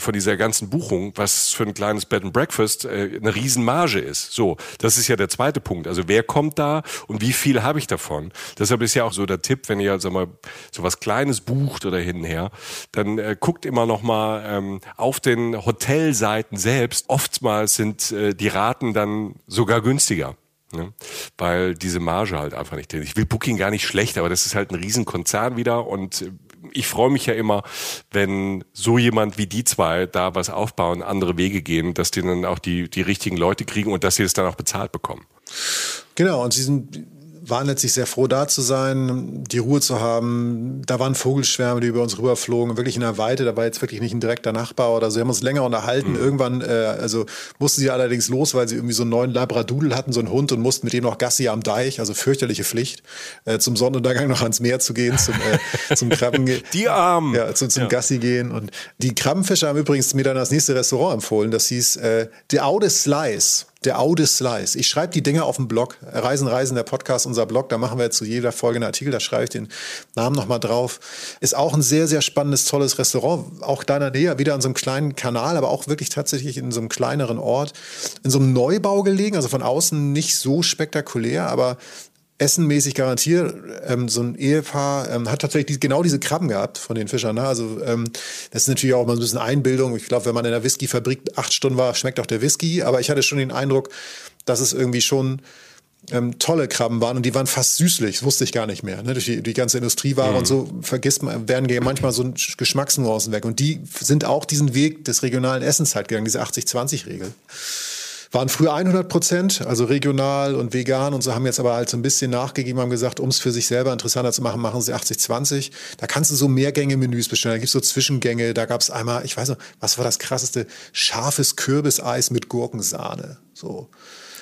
von dieser ganzen Buchung, was für ein kleines Bed and Breakfast äh, eine Riesenmarge ist. So, das ist ja der zweite Punkt. Also wer kommt da und wie viel habe ich davon? Deshalb ist ja auch so der Tipp, wenn ihr also mal so was Kleines bucht oder hinher, dann äh, guckt immer noch mal ähm, auf den Hotelseiten selbst. Oftmals sind äh, die Raten dann sogar günstiger. Ne? Weil diese Marge halt einfach nicht. Ich will Booking gar nicht schlecht, aber das ist halt ein Riesenkonzern wieder und äh, ich freue mich ja immer, wenn so jemand wie die zwei da was aufbauen, andere Wege gehen, dass die dann auch die, die richtigen Leute kriegen und dass sie es dann auch bezahlt bekommen. Genau, und sie sind waren letztlich sehr froh, da zu sein, die Ruhe zu haben. Da waren Vogelschwärme, die über uns rüberflogen, wirklich in der Weite. Da war jetzt wirklich nicht ein direkter Nachbar oder so. Wir haben uns länger unterhalten. Mhm. Irgendwann, äh, also mussten sie allerdings los, weil sie irgendwie so einen neuen Labradudel hatten, so einen Hund und mussten mit dem noch Gassi am Deich, also fürchterliche Pflicht, äh, zum Sonnenuntergang noch ans Meer zu gehen, zum, äh, zum Krabben. die Armen. Ja, zum, zum ja. Gassi gehen. Und die Krabbenfischer haben übrigens mir dann das nächste Restaurant empfohlen. Das hieß äh, The Aude Slice der Aude Slice. Ich schreibe die Dinge auf dem Blog. Reisen, Reisen, der Podcast, unser Blog. Da machen wir zu jeder Folge einen Artikel. Da schreibe ich den Namen nochmal drauf. Ist auch ein sehr, sehr spannendes, tolles Restaurant. Auch da in der Nähe, wieder an so einem kleinen Kanal, aber auch wirklich tatsächlich in so einem kleineren Ort. In so einem Neubau gelegen, also von außen nicht so spektakulär, aber essenmäßig garantiert. Ähm, so ein Ehepaar ähm, hat tatsächlich die, genau diese Krabben gehabt von den Fischern. Ne? Also ähm, das ist natürlich auch mal ein bisschen Einbildung. Ich glaube, wenn man in der Whiskyfabrik acht Stunden war, schmeckt auch der Whisky. Aber ich hatte schon den Eindruck, dass es irgendwie schon ähm, tolle Krabben waren und die waren fast süßlich, das wusste ich gar nicht mehr. Ne? Durch die, die ganze Industrieware mhm. und so vergisst man, werden manchmal so Geschmacksnuancen weg. Und die sind auch diesen Weg des regionalen Essens halt gegangen, diese 80-20-Regel waren früher 100 Prozent, also regional und vegan und so, haben jetzt aber halt so ein bisschen nachgegeben, haben gesagt, um es für sich selber interessanter zu machen, machen sie 80-20. Da kannst du so Mehrgänge-Menüs bestellen, da gibt's so Zwischengänge, da gab's einmal, ich weiß noch, was war das krasseste? Scharfes Kürbiseis mit Gurkensahne. So.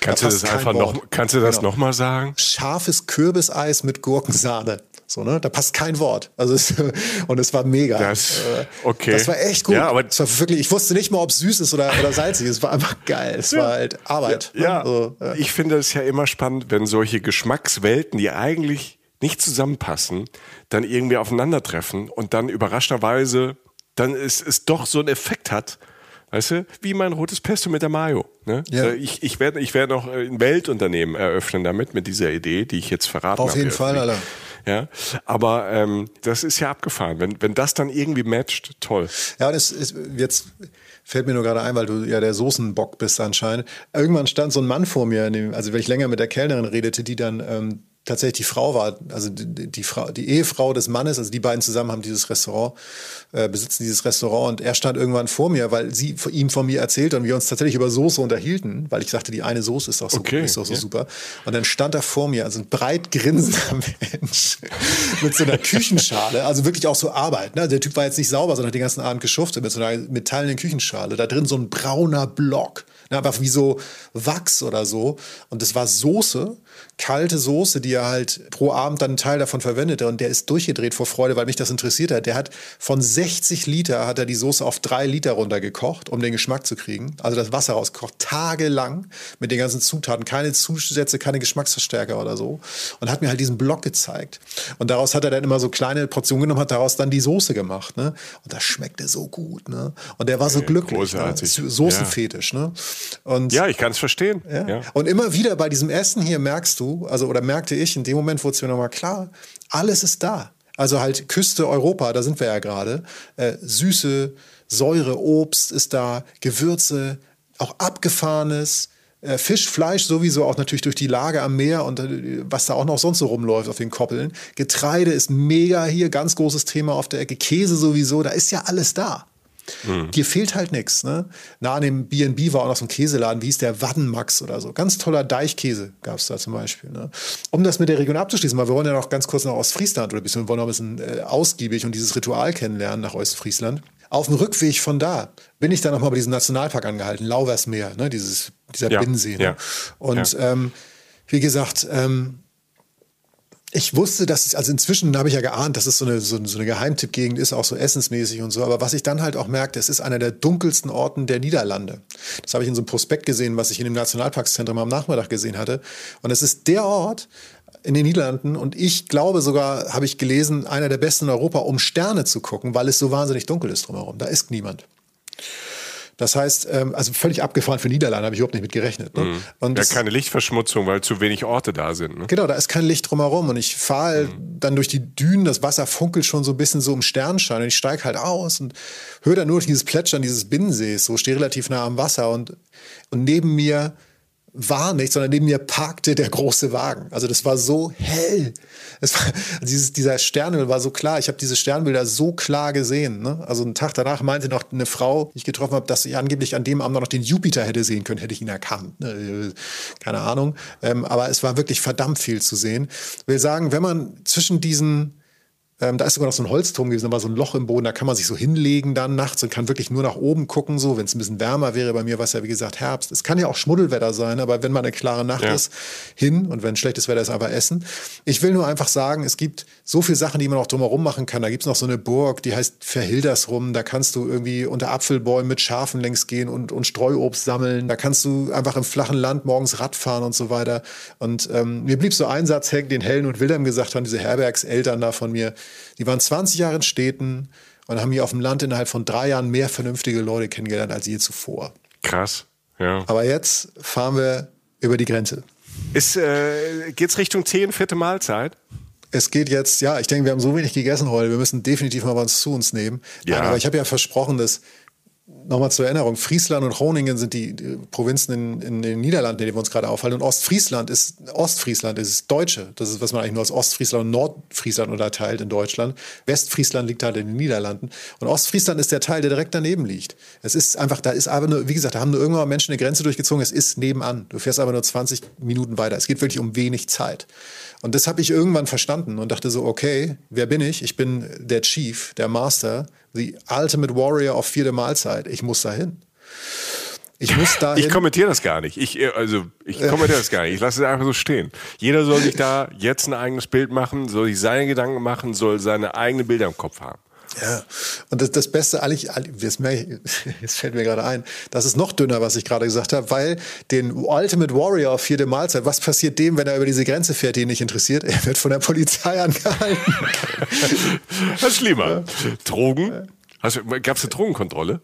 Kannst da du das einfach Wort. noch, kannst du das genau. nochmal sagen? Scharfes Kürbiseis mit Gurkensahne. So, ne? Da passt kein Wort. Also es, und es war mega. Das, äh, okay. Das war echt gut. Ja, aber es war wirklich, ich wusste nicht mal, ob es süß ist oder, oder salzig. Es war einfach geil. Es ja. war halt Arbeit. Ja, ne? ja. So, ja. ich finde es ja immer spannend, wenn solche Geschmackswelten, die eigentlich nicht zusammenpassen, dann irgendwie aufeinandertreffen und dann überraschenderweise dann es, es doch so einen Effekt hat, Weißt du, wie mein rotes Pesto mit der Mayo. Ne? Ja. Äh, ich, ich werde ich werd noch ein Weltunternehmen eröffnen damit, mit dieser Idee, die ich jetzt verraten habe. Auf jeden Fall, Alter. Ja, aber ähm, das ist ja abgefahren. Wenn, wenn das dann irgendwie matcht, toll. Ja, das ist jetzt fällt mir nur gerade ein, weil du ja der Soßenbock bist anscheinend. Irgendwann stand so ein Mann vor mir, also wenn ich länger mit der Kellnerin redete, die dann ähm, tatsächlich die Frau war, also die, die, Frau, die Ehefrau des Mannes, also die beiden zusammen haben dieses Restaurant, äh, besitzen dieses Restaurant und er stand irgendwann vor mir, weil sie ihm von mir erzählt und wir uns tatsächlich über Soße unterhielten, weil ich sagte, die eine Soße ist doch so, okay, ist doch so ja. super. Und dann stand er vor mir, also ein breit grinsender Mensch mit so einer Küchenschale, also wirklich auch so Arbeit. Ne? Der Typ war jetzt nicht sauber, sondern hat den ganzen Abend geschuftet mit so einer metallenen Küchenschale. Da drin so ein brauner Block, ne? aber wie so Wachs oder so. Und das war Soße kalte Soße, die er halt pro Abend dann einen Teil davon verwendete und der ist durchgedreht vor Freude, weil mich das interessiert hat. Der hat von 60 Liter hat er die Soße auf drei Liter runtergekocht, um den Geschmack zu kriegen. Also das Wasser rausgekocht, tagelang mit den ganzen Zutaten, keine Zusätze, keine Geschmacksverstärker oder so und hat mir halt diesen Block gezeigt. Und daraus hat er dann immer so kleine Portionen genommen, hat daraus dann die Soße gemacht, ne? Und das schmeckte so gut, ne? Und der war so glücklich, ne? Soßenfetisch, ja. ne? Und ja, ich kann es verstehen. Ja. ja. Und immer wieder bei diesem Essen hier merkst du also oder merkte ich, in dem Moment wurde es mir nochmal klar, alles ist da. Also halt Küste Europa, da sind wir ja gerade. Äh, Süße, Säure, Obst ist da, Gewürze, auch abgefahrenes. Äh, Fisch, Fleisch sowieso auch natürlich durch die Lage am Meer und äh, was da auch noch sonst so rumläuft auf den Koppeln. Getreide ist mega hier, ganz großes Thema auf der Ecke. Käse sowieso, da ist ja alles da. Mhm. Dir fehlt halt nichts. Ne? Nah an dem B&B war auch noch so ein Käseladen, wie hieß der Waddenmax oder so. Ganz toller Deichkäse gab es da zum Beispiel. Ne? Um das mit der Region abzuschließen, weil wir wollen ja noch ganz kurz nach Ostfriesland oder bisschen, wir wollen noch ein bisschen äh, ausgiebig und dieses Ritual kennenlernen nach Ostfriesland. Auf dem Rückweg von da bin ich dann nochmal bei diesem Nationalpark angehalten, Lauversmeer, ne? Dieses, dieser ja, Binnensee. Ne? Ja, und ja. Ähm, wie gesagt, ähm, ich wusste, dass ich, also inzwischen habe ich ja geahnt, dass es so eine, so, so eine Geheimtippgegend ist, auch so essensmäßig und so. Aber was ich dann halt auch merkte, es ist einer der dunkelsten Orten der Niederlande. Das habe ich in so einem Prospekt gesehen, was ich in dem Nationalparkszentrum am Nachmittag gesehen hatte. Und es ist der Ort in den Niederlanden und ich glaube sogar, habe ich gelesen, einer der besten in Europa, um Sterne zu gucken, weil es so wahnsinnig dunkel ist drumherum. Da ist niemand. Das heißt, ähm, also völlig abgefahren für Niederlande, habe ich überhaupt nicht mit gerechnet. Ne? Mhm. Und ja, keine Lichtverschmutzung, weil zu wenig Orte da sind. Ne? Genau, da ist kein Licht drumherum. Und ich fahre mhm. dann durch die Dünen, das Wasser funkelt schon so ein bisschen so im Sternschein. Und ich steige halt aus und höre dann nur dieses Plätschern dieses Binnensees, so stehe relativ nah am Wasser. Und, und neben mir war nicht, sondern neben mir parkte der große Wagen. Also das war so hell. Es war, dieses, dieser Sternhimmel war so klar. Ich habe diese Sternbilder so klar gesehen. Ne? Also einen Tag danach meinte noch eine Frau, die ich getroffen habe, dass ich angeblich an dem Abend noch den Jupiter hätte sehen können, hätte ich ihn erkannt. Ne? Keine Ahnung. Ähm, aber es war wirklich verdammt viel zu sehen. Ich will sagen, wenn man zwischen diesen ähm, da ist sogar noch so ein Holzturm gewesen, da war so ein Loch im Boden, da kann man sich so hinlegen dann nachts und kann wirklich nur nach oben gucken, so, wenn es ein bisschen wärmer wäre. Bei mir war es ja, wie gesagt, Herbst. Es kann ja auch Schmuddelwetter sein, aber wenn mal eine klare Nacht ja. ist, hin und wenn schlechtes Wetter ist, aber essen. Ich will nur einfach sagen, es gibt so viele Sachen, die man auch drumherum machen kann. Da gibt es noch so eine Burg, die heißt Verhildersrum. Da kannst du irgendwie unter Apfelbäumen mit Schafen längs gehen und, und Streuobst sammeln. Da kannst du einfach im flachen Land morgens Rad fahren und so weiter. Und ähm, mir blieb so ein Satz hängen, den Helen und Wilhelm gesagt haben, diese Herbergseltern da von mir. Die waren 20 Jahre in Städten und haben hier auf dem Land innerhalb von drei Jahren mehr vernünftige Leute kennengelernt als je zuvor. Krass, ja. Aber jetzt fahren wir über die Grenze. Ist, äh, geht's Richtung Tee und vierte Mahlzeit? Es geht jetzt, ja, ich denke, wir haben so wenig gegessen heute, wir müssen definitiv mal was zu uns nehmen. Ja. aber ich habe ja versprochen, dass Nochmal zur Erinnerung, Friesland und Groningen sind die, die Provinzen in, in, den Niederlanden, in denen wir uns gerade aufhalten. Und Ostfriesland ist Ostfriesland, ist Deutsche. Das ist, was man eigentlich nur als Ostfriesland und Nordfriesland unterteilt in Deutschland. Westfriesland liegt halt in den Niederlanden. Und Ostfriesland ist der Teil, der direkt daneben liegt. Es ist einfach, da ist aber nur, wie gesagt, da haben nur irgendwann Menschen eine Grenze durchgezogen. Es ist nebenan. Du fährst aber nur 20 Minuten weiter. Es geht wirklich um wenig Zeit. Und das habe ich irgendwann verstanden und dachte so, okay, wer bin ich? Ich bin der Chief, der Master, the Ultimate Warrior auf vierte Mahlzeit. Ich muss dahin. Ich muss da. Ich kommentiere das gar nicht. Ich, äh, also, ich kommentiere das gar nicht. Ich lasse es einfach so stehen. Jeder soll sich da jetzt ein eigenes Bild machen, soll sich seine Gedanken machen, soll seine eigenen Bilder im Kopf haben. Ja, und das, das Beste, eigentlich, jetzt, jetzt fällt mir gerade ein, das ist noch dünner, was ich gerade gesagt habe, weil den Ultimate Warrior auf vierte Mahlzeit, was passiert dem, wenn er über diese Grenze fährt, die ihn nicht interessiert? Er wird von der Polizei angehalten. das ist schlimmer. Drogen? Gab es eine Drogenkontrolle?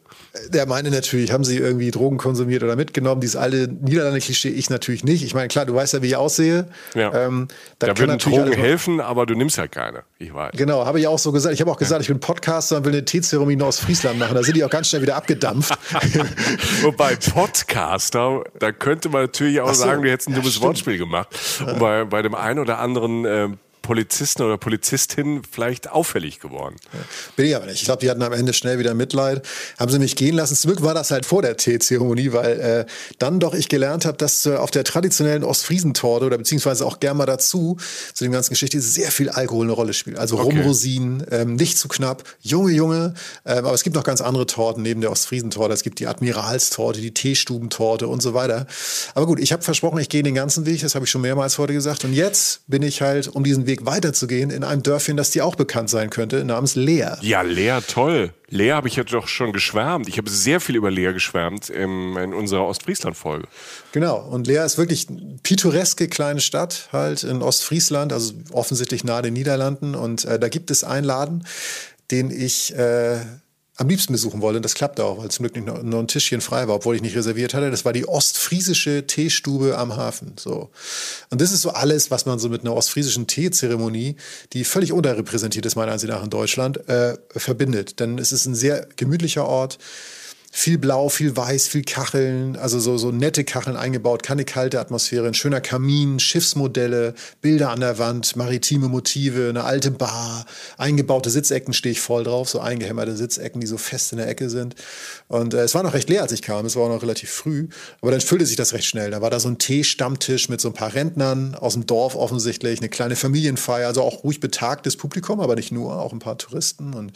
Der meine natürlich, haben sie irgendwie Drogen konsumiert oder mitgenommen? Dieses alte Niederlande-Klischee ich natürlich nicht. Ich meine, klar, du weißt ja, wie ich aussehe. Ja. Ähm, da würden Drogen helfen, aber du nimmst ja keine. Ich weiß. Genau, habe ich auch so gesagt. Ich habe auch gesagt, ja. ich bin Podcaster und will eine Teezeremonie aus Friesland machen. Da sind die auch ganz schnell wieder abgedampft. Wobei Podcaster, da könnte man natürlich auch so. sagen, du hättest ein dummes stimmt. Wortspiel gemacht. Und bei, bei dem einen oder anderen äh, Polizisten oder Polizistin vielleicht auffällig geworden. Bin ich aber nicht. Ich glaube, die hatten am Ende schnell wieder Mitleid, haben sie mich gehen lassen. Zum Glück war das halt vor der Teezeremonie, weil äh, dann doch ich gelernt habe, dass äh, auf der traditionellen Ostfriesentorte oder beziehungsweise auch gern mal dazu, zu dem ganzen Geschichte, sehr viel Alkohol eine Rolle spielt. Also okay. Rumrosinen, ähm, nicht zu knapp, Junge, Junge. Ähm, aber es gibt noch ganz andere Torten neben der Ostfriesentorte. Es gibt die Admiralstorte, die Teestubentorte und so weiter. Aber gut, ich habe versprochen, ich gehe den ganzen Weg. Das habe ich schon mehrmals heute gesagt. Und jetzt bin ich halt um diesen Weg Weg weiterzugehen in einem Dörfchen, das dir auch bekannt sein könnte, namens Leer. Ja, Leer, toll. Leer habe ich ja doch schon geschwärmt. Ich habe sehr viel über Leer geschwärmt im, in unserer Ostfriesland-Folge. Genau. Und Leer ist wirklich eine pittoreske kleine Stadt halt in Ostfriesland, also offensichtlich nahe den Niederlanden. Und äh, da gibt es einen Laden, den ich äh, am liebsten besuchen wollte. Und das klappte auch, weil zum Glück nicht nur ein Tischchen frei war, obwohl ich nicht reserviert hatte. Das war die ostfriesische Teestube am Hafen. So. Und das ist so alles, was man so mit einer ostfriesischen Teezeremonie, die völlig unterrepräsentiert ist, meiner Ansicht nach in Deutschland, äh, verbindet. Denn es ist ein sehr gemütlicher Ort viel Blau, viel Weiß, viel Kacheln, also so, so nette Kacheln eingebaut, keine kalte Atmosphäre, ein schöner Kamin, Schiffsmodelle, Bilder an der Wand, maritime Motive, eine alte Bar, eingebaute Sitzecken stehe ich voll drauf, so eingehämmerte Sitzecken, die so fest in der Ecke sind. Und äh, es war noch recht leer, als ich kam, es war auch noch relativ früh, aber dann füllte sich das recht schnell. Da war da so ein Teestammtisch mit so ein paar Rentnern aus dem Dorf offensichtlich, eine kleine Familienfeier, also auch ruhig betagtes Publikum, aber nicht nur, auch ein paar Touristen und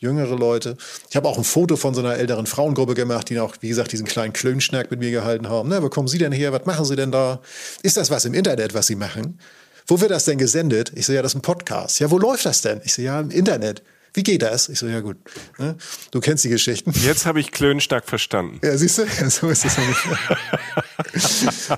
jüngere Leute. Ich habe auch ein Foto von so einer älteren Frau Frauengruppe gemacht, die auch, wie gesagt, diesen kleinen Klönschnack mit mir gehalten haben. Na, wo kommen Sie denn her? Was machen Sie denn da? Ist das was im Internet, was Sie machen? Wo wird das denn gesendet? Ich so, ja, das ist ein Podcast. Ja, wo läuft das denn? Ich so, ja, im Internet. Wie geht das? Ich so, ja gut. Ne? Du kennst die Geschichten. Jetzt habe ich Klönstark verstanden. Ja, siehst du? So ist es ungefähr.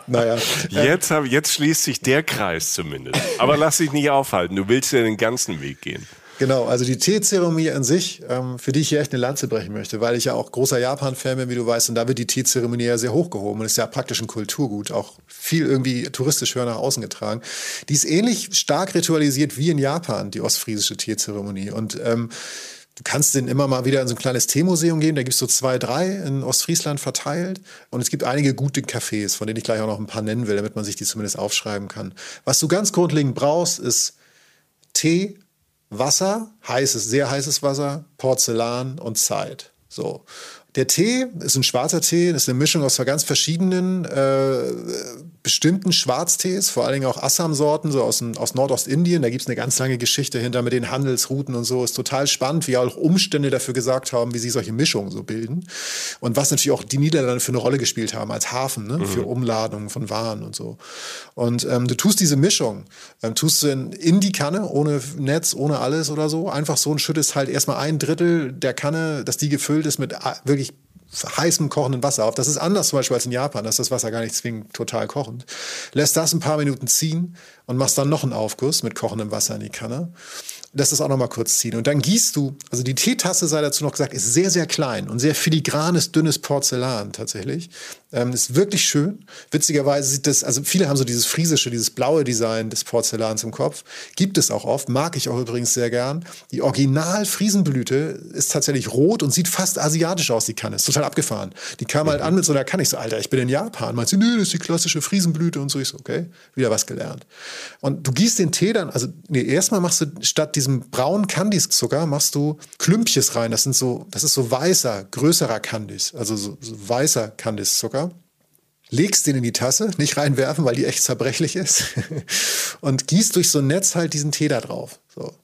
naja. Jetzt, hab, jetzt schließt sich der Kreis zumindest. Aber lass dich nicht aufhalten. Du willst ja den ganzen Weg gehen. Genau, also die Teezeremonie an sich, ähm, für die ich hier echt eine Lanze brechen möchte, weil ich ja auch großer Japan-Fan bin, wie du weißt, und da wird die Teezeremonie ja sehr hochgehoben und ist ja praktisch ein Kulturgut, auch viel irgendwie touristisch höher nach außen getragen. Die ist ähnlich stark ritualisiert wie in Japan, die ostfriesische Teezeremonie. Und ähm, Du kannst den immer mal wieder in so ein kleines Teemuseum gehen. Da gibt es so zwei, drei in Ostfriesland verteilt. Und es gibt einige gute Cafés, von denen ich gleich auch noch ein paar nennen will, damit man sich die zumindest aufschreiben kann. Was du ganz grundlegend brauchst, ist Tee, Wasser, heißes, sehr heißes Wasser, Porzellan und Zeit. So. Der Tee ist ein schwarzer Tee, ist eine Mischung aus ganz verschiedenen äh, bestimmten Schwarztees, vor allen Dingen auch Assam-Sorten, so aus, aus Nordostindien. Da gibt es eine ganz lange Geschichte hinter mit den Handelsrouten und so. Ist total spannend, wie auch Umstände dafür gesagt haben, wie sie solche Mischungen so bilden. Und was natürlich auch die Niederlande für eine Rolle gespielt haben als Hafen, ne? Mhm. für Umladungen von Waren und so. Und ähm, du tust diese Mischung, ähm, tust du in, in die Kanne, ohne Netz, ohne alles oder so, einfach so und schüttest halt erstmal ein Drittel der Kanne, dass die gefüllt ist mit wirklich heißem kochenden Wasser auf. Das ist anders zum Beispiel als in Japan, da ist das Wasser gar nicht zwingend total kochend. Lässt das ein paar Minuten ziehen und machst dann noch einen Aufguss mit kochendem Wasser in die Kanne lässt es auch noch mal kurz ziehen. Und dann gießt du, also die Teetasse, sei dazu noch gesagt, ist sehr, sehr klein und sehr filigranes, dünnes Porzellan tatsächlich. Ähm, ist wirklich schön. Witzigerweise sieht das, also viele haben so dieses friesische, dieses blaue Design des Porzellans im Kopf. Gibt es auch oft, mag ich auch übrigens sehr gern. Die Original-Friesenblüte ist tatsächlich rot und sieht fast asiatisch aus, die Kanne. Ist total abgefahren. Die kam halt an mit so einer Kanne. Ich so, Alter, ich bin in Japan. Meinst du, nö, das ist die klassische Friesenblüte und so. Ich so, okay, wieder was gelernt. Und du gießt den Tee dann, also nee, erstmal machst du statt diesem braunen Kandiszucker machst du Klümpches rein. Das sind so, das ist so weißer, größerer Kandis, also so, so weißer Kandiszucker legst den in die Tasse, nicht reinwerfen, weil die echt zerbrechlich ist, und gießt durch so ein Netz halt diesen Tee da drauf. So.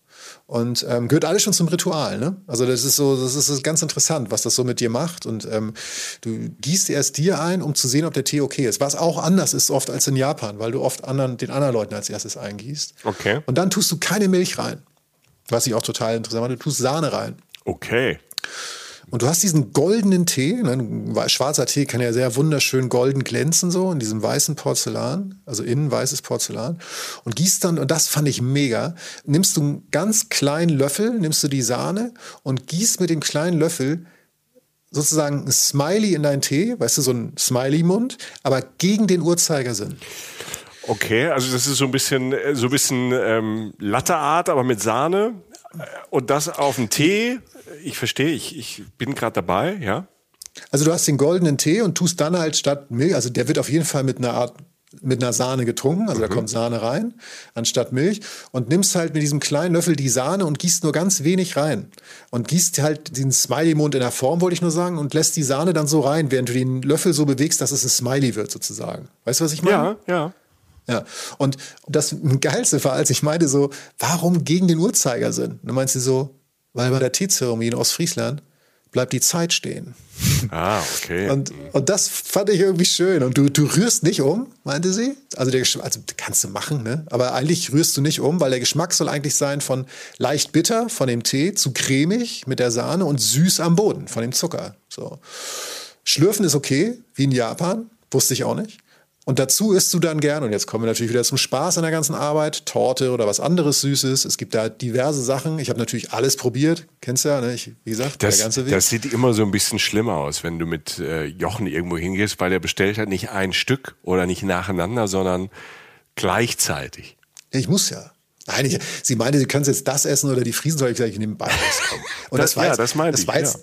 Und ähm, gehört alles schon zum Ritual, ne? Also das ist so, das ist ganz interessant, was das so mit dir macht. Und ähm, du gießt erst dir ein, um zu sehen, ob der Tee okay ist. Was auch anders ist oft als in Japan, weil du oft anderen, den anderen Leuten als erstes eingießt. Okay. Und dann tust du keine Milch rein. Was ich auch total interessant finde, du tust Sahne rein. Okay. Und du hast diesen goldenen Tee, ne? schwarzer Tee kann ja sehr wunderschön golden glänzen, so in diesem weißen Porzellan, also innen weißes Porzellan. Und gießt dann, und das fand ich mega, nimmst du einen ganz kleinen Löffel, nimmst du die Sahne und gießt mit dem kleinen Löffel sozusagen ein Smiley in deinen Tee, weißt du, so ein Smiley-Mund, aber gegen den Uhrzeigersinn. Okay, also das ist so ein bisschen, so ein bisschen ähm, Latteart, aber mit Sahne. Und das auf den Tee ich verstehe, ich, ich bin gerade dabei, ja. Also du hast den goldenen Tee und tust dann halt statt Milch, also der wird auf jeden Fall mit einer Art mit einer Sahne getrunken, also mhm. da kommt Sahne rein anstatt Milch und nimmst halt mit diesem kleinen Löffel die Sahne und gießt nur ganz wenig rein und gießt halt den Smiley-Mund in der Form, wollte ich nur sagen, und lässt die Sahne dann so rein, während du den Löffel so bewegst, dass es ein Smiley wird sozusagen. Weißt du, was ich meine? Ja, ja. Ja, und das Geilste war, als ich meinte so, warum gegen den Uhrzeigersinn? Und dann meinst du so, weil bei der Teezeremonie in Ostfriesland bleibt die Zeit stehen. Ah, okay. Und, und das fand ich irgendwie schön. Und du, du rührst nicht um, meinte sie. Also, der, also kannst du machen, ne? Aber eigentlich rührst du nicht um, weil der Geschmack soll eigentlich sein von leicht bitter von dem Tee zu cremig mit der Sahne und süß am Boden von dem Zucker. So. Schlürfen ist okay, wie in Japan. Wusste ich auch nicht. Und dazu isst du dann gern, und jetzt kommen wir natürlich wieder zum Spaß an der ganzen Arbeit, Torte oder was anderes Süßes. Es gibt da diverse Sachen. Ich habe natürlich alles probiert. Kennst du ja, ne? Ich, wie gesagt, das, der ganze Weg. Das sieht immer so ein bisschen schlimmer aus, wenn du mit äh, Jochen irgendwo hingehst, weil er bestellt hat nicht ein Stück oder nicht nacheinander, sondern gleichzeitig. Ich muss ja. Nein, ich, sie meinte, sie können jetzt das essen oder die Friesen, soll ich gleich in den Beiß kommen. Und das, das war ja, jetzt, das meinte das ich. War jetzt, ja.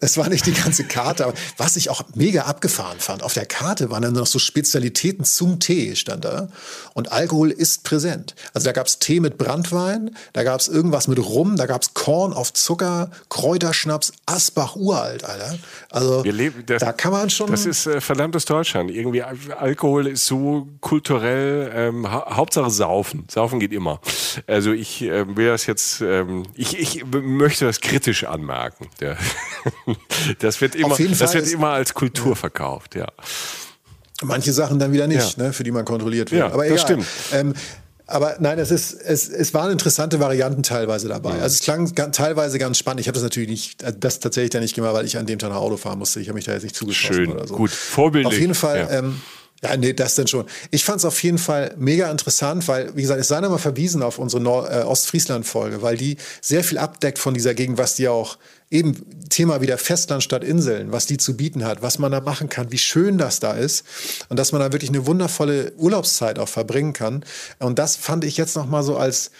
Es war nicht die ganze Karte, aber was ich auch mega abgefahren fand, auf der Karte waren dann noch so Spezialitäten zum Tee, stand da. Und Alkohol ist präsent. Also da gab es Tee mit Brandwein, da gab es irgendwas mit Rum, da gab es Korn auf Zucker, Kräuterschnaps, Asbach uralt, Alter. Also leben, das, da kann man schon. Das ist äh, verdammtes Deutschland. Irgendwie Alkohol ist so kulturell, ähm, ha Hauptsache Saufen. Saufen geht immer. Also ich äh, will das jetzt, ähm, ich, ich möchte das kritisch anmerken. Der das wird immer, das wird immer als Kultur ja. verkauft, ja. Manche Sachen dann wieder nicht, ja. ne, für die man kontrolliert wird. Ja, Aber egal. das stimmt. Ähm, aber nein, es, ist, es, es waren interessante Varianten teilweise dabei. Mhm. Also es klang teilweise ganz spannend. Ich habe das natürlich nicht, äh, das tatsächlich dann nicht gemacht, weil ich an dem Tag nach Auto fahren musste. Ich habe mich da jetzt nicht zugeschossen Schön, oder so. gut, vorbildlich. Auf jeden Fall, ja. ähm, ja, nee, das denn schon. Ich fand es auf jeden Fall mega interessant, weil, wie gesagt, es sei nochmal verwiesen auf unsere Nord äh, Ostfriesland-Folge, weil die sehr viel abdeckt von dieser Gegend, was die auch eben Thema wieder Festland statt Inseln, was die zu bieten hat, was man da machen kann, wie schön das da ist und dass man da wirklich eine wundervolle Urlaubszeit auch verbringen kann. Und das fand ich jetzt nochmal so als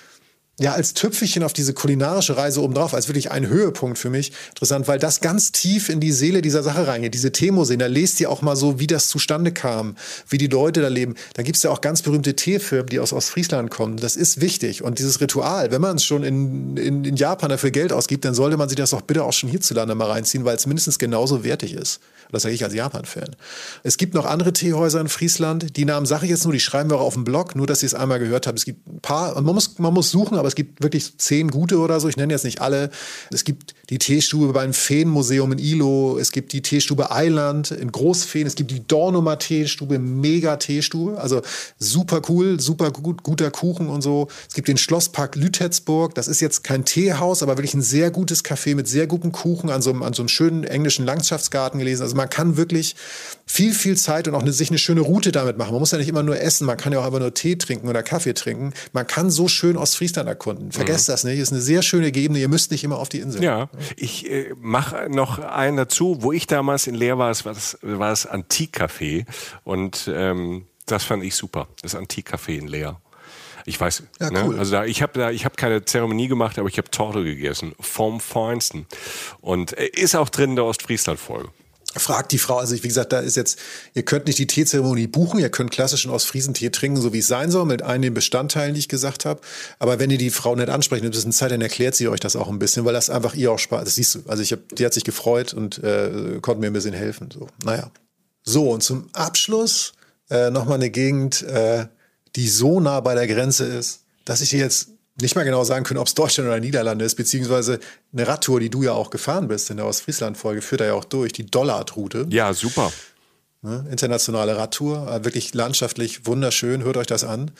ja, als Tüpfelchen auf diese kulinarische Reise obendrauf, als wirklich ein Höhepunkt für mich interessant, weil das ganz tief in die Seele dieser Sache reingeht. Diese Teemuseen, da lest ihr auch mal so, wie das zustande kam, wie die Leute da leben. Da gibt's ja auch ganz berühmte Teefirmen, die aus Ostfriesland kommen. Das ist wichtig. Und dieses Ritual, wenn man es schon in, in, in Japan dafür Geld ausgibt, dann sollte man sich das auch bitte auch schon hierzulande mal reinziehen, weil es mindestens genauso wertig ist. Das sage ich als Japan-Fan. Es gibt noch andere Teehäuser in Friesland. Die Namen sage ich jetzt nur, die schreiben wir auch auf dem Blog, nur dass ihr es einmal gehört habt. Es gibt ein paar, man muss, man muss suchen, aber es gibt wirklich zehn gute oder so. Ich nenne jetzt nicht alle. Es gibt die Teestube beim Feenmuseum in Ilo. Es gibt die Teestube Eiland in Großfeen. Es gibt die Dornumer Teestube, mega Teestube. Also super cool, super gut, guter Kuchen und so. Es gibt den Schlosspark Lütetzburg. Das ist jetzt kein Teehaus, aber wirklich ein sehr gutes Café mit sehr gutem Kuchen an so einem, an so einem schönen englischen Landschaftsgarten gelesen. Also man kann wirklich viel, viel Zeit und auch eine, sich eine schöne Route damit machen. Man muss ja nicht immer nur essen, man kann ja auch einfach nur Tee trinken oder Kaffee trinken. Man kann so schön Ostfriesland erkunden. Vergesst mhm. das nicht. Ist eine sehr schöne Gegend. Ihr müsst nicht immer auf die Insel. Ja, ich äh, mache noch einen dazu. Wo ich damals in Leer war, war das, war das Antikcafé und ähm, das fand ich super. Das Antikcafé in Leer. Ich weiß, ja, ne? cool. also da, ich habe da, ich habe keine Zeremonie gemacht, aber ich habe Torte gegessen vom Feinsten und äh, ist auch drin in der Ostfriesland-Folge fragt die Frau, also wie gesagt, da ist jetzt, ihr könnt nicht die Teezeremonie buchen, ihr könnt klassischen Ostfriesentee trinken, so wie es sein soll, mit einigen Bestandteilen, die ich gesagt habe. Aber wenn ihr die Frau nicht ansprecht, ein bisschen Zeit, dann erklärt sie euch das auch ein bisschen, weil das einfach ihr auch Spaß, das siehst du. Also ich hab, die hat sich gefreut und äh, konnte mir ein bisschen helfen. So, naja. So, und zum Abschluss äh, nochmal eine Gegend, äh, die so nah bei der Grenze ist, dass ich dir jetzt nicht mal genau sagen können, ob es Deutschland oder Niederlande ist, beziehungsweise eine Radtour, die du ja auch gefahren bist in der Ostfriesland-Folge, führt er ja auch durch, die Dollard-Route. Ja, super. Ne, internationale Radtour, äh, wirklich landschaftlich wunderschön, hört euch das an.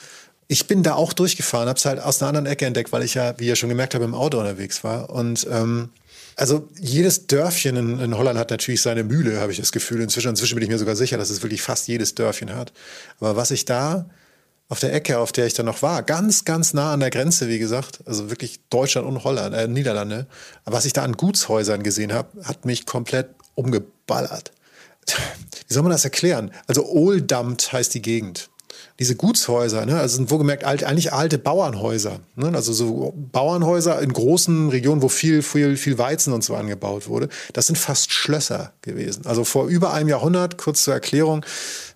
Ich bin da auch durchgefahren, habe es halt aus einer anderen Ecke entdeckt, weil ich ja, wie ihr schon gemerkt habt, im Auto unterwegs war. Und ähm, also jedes Dörfchen in, in, Holland hat natürlich seine Mühle, habe ich das Gefühl. Inzwischen, inzwischen bin ich mir sogar sicher, dass es wirklich fast jedes Dörfchen hat. Aber was ich da auf der Ecke, auf der ich dann noch war, ganz, ganz nah an der Grenze, wie gesagt, also wirklich Deutschland und Holland, äh, Niederlande. Was ich da an Gutshäusern gesehen habe, hat mich komplett umgeballert. Wie soll man das erklären? Also Oldammt heißt die Gegend diese Gutshäuser, ne, also sind wohlgemerkt alt, eigentlich alte Bauernhäuser, ne, also so Bauernhäuser in großen Regionen, wo viel, viel, viel Weizen und so angebaut wurde, das sind fast Schlösser gewesen. Also vor über einem Jahrhundert, kurz zur Erklärung,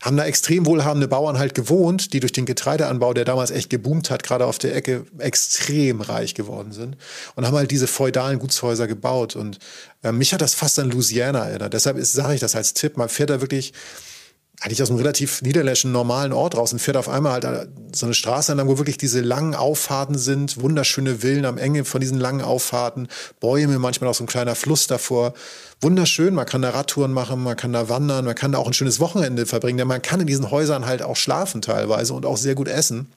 haben da extrem wohlhabende Bauern halt gewohnt, die durch den Getreideanbau, der damals echt geboomt hat, gerade auf der Ecke extrem reich geworden sind und haben halt diese feudalen Gutshäuser gebaut und äh, mich hat das fast an Louisiana erinnert. Deshalb sage ich das als Tipp, man fährt da wirklich eigentlich aus einem relativ niederländischen normalen Ort raus und fährt auf einmal halt so eine Straße entlang, wo wirklich diese langen Auffahrten sind, wunderschöne Villen am Ende von diesen langen Auffahrten, Bäume, manchmal auch so ein kleiner Fluss davor. Wunderschön, man kann da Radtouren machen, man kann da wandern, man kann da auch ein schönes Wochenende verbringen, denn man kann in diesen Häusern halt auch schlafen teilweise und auch sehr gut essen.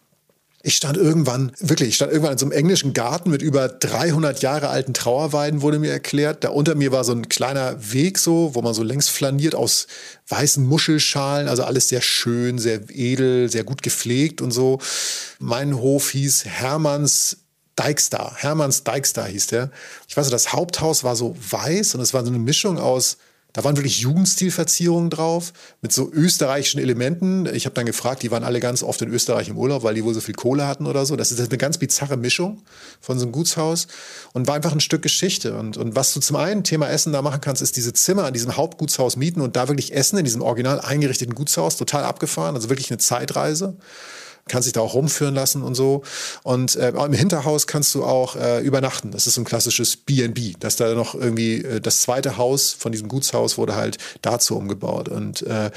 Ich stand irgendwann, wirklich, ich stand irgendwann in so einem englischen Garten mit über 300 Jahre alten Trauerweiden, wurde mir erklärt. Da unter mir war so ein kleiner Weg so, wo man so längs flaniert aus weißen Muschelschalen, also alles sehr schön, sehr edel, sehr gut gepflegt und so. Mein Hof hieß Hermanns Dijkstar. Hermanns Dijkstar hieß der. Ich weiß, das Haupthaus war so weiß und es war so eine Mischung aus da waren wirklich Jugendstilverzierungen drauf mit so österreichischen Elementen. Ich habe dann gefragt, die waren alle ganz oft in Österreich im Urlaub, weil die wohl so viel Kohle hatten oder so. Das ist eine ganz bizarre Mischung von so einem Gutshaus und war einfach ein Stück Geschichte. Und, und was du zum einen Thema Essen da machen kannst, ist diese Zimmer an diesem Hauptgutshaus mieten und da wirklich essen in diesem original eingerichteten Gutshaus, total abgefahren, also wirklich eine Zeitreise kannst dich da auch rumführen lassen und so. Und äh, im Hinterhaus kannst du auch äh, übernachten. Das ist so ein klassisches B&B. Das da noch irgendwie äh, das zweite Haus von diesem Gutshaus wurde halt dazu umgebaut und äh,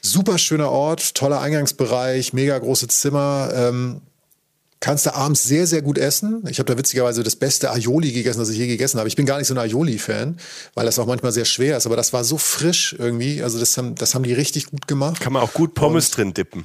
super schöner Ort, toller Eingangsbereich, mega große Zimmer. Ähm, kannst du abends sehr, sehr gut essen. Ich habe da witzigerweise das beste Aioli gegessen, das ich je gegessen habe. Ich bin gar nicht so ein Aioli-Fan, weil das auch manchmal sehr schwer ist, aber das war so frisch irgendwie. Also das haben, das haben die richtig gut gemacht. Kann man auch gut Pommes Und drin dippen.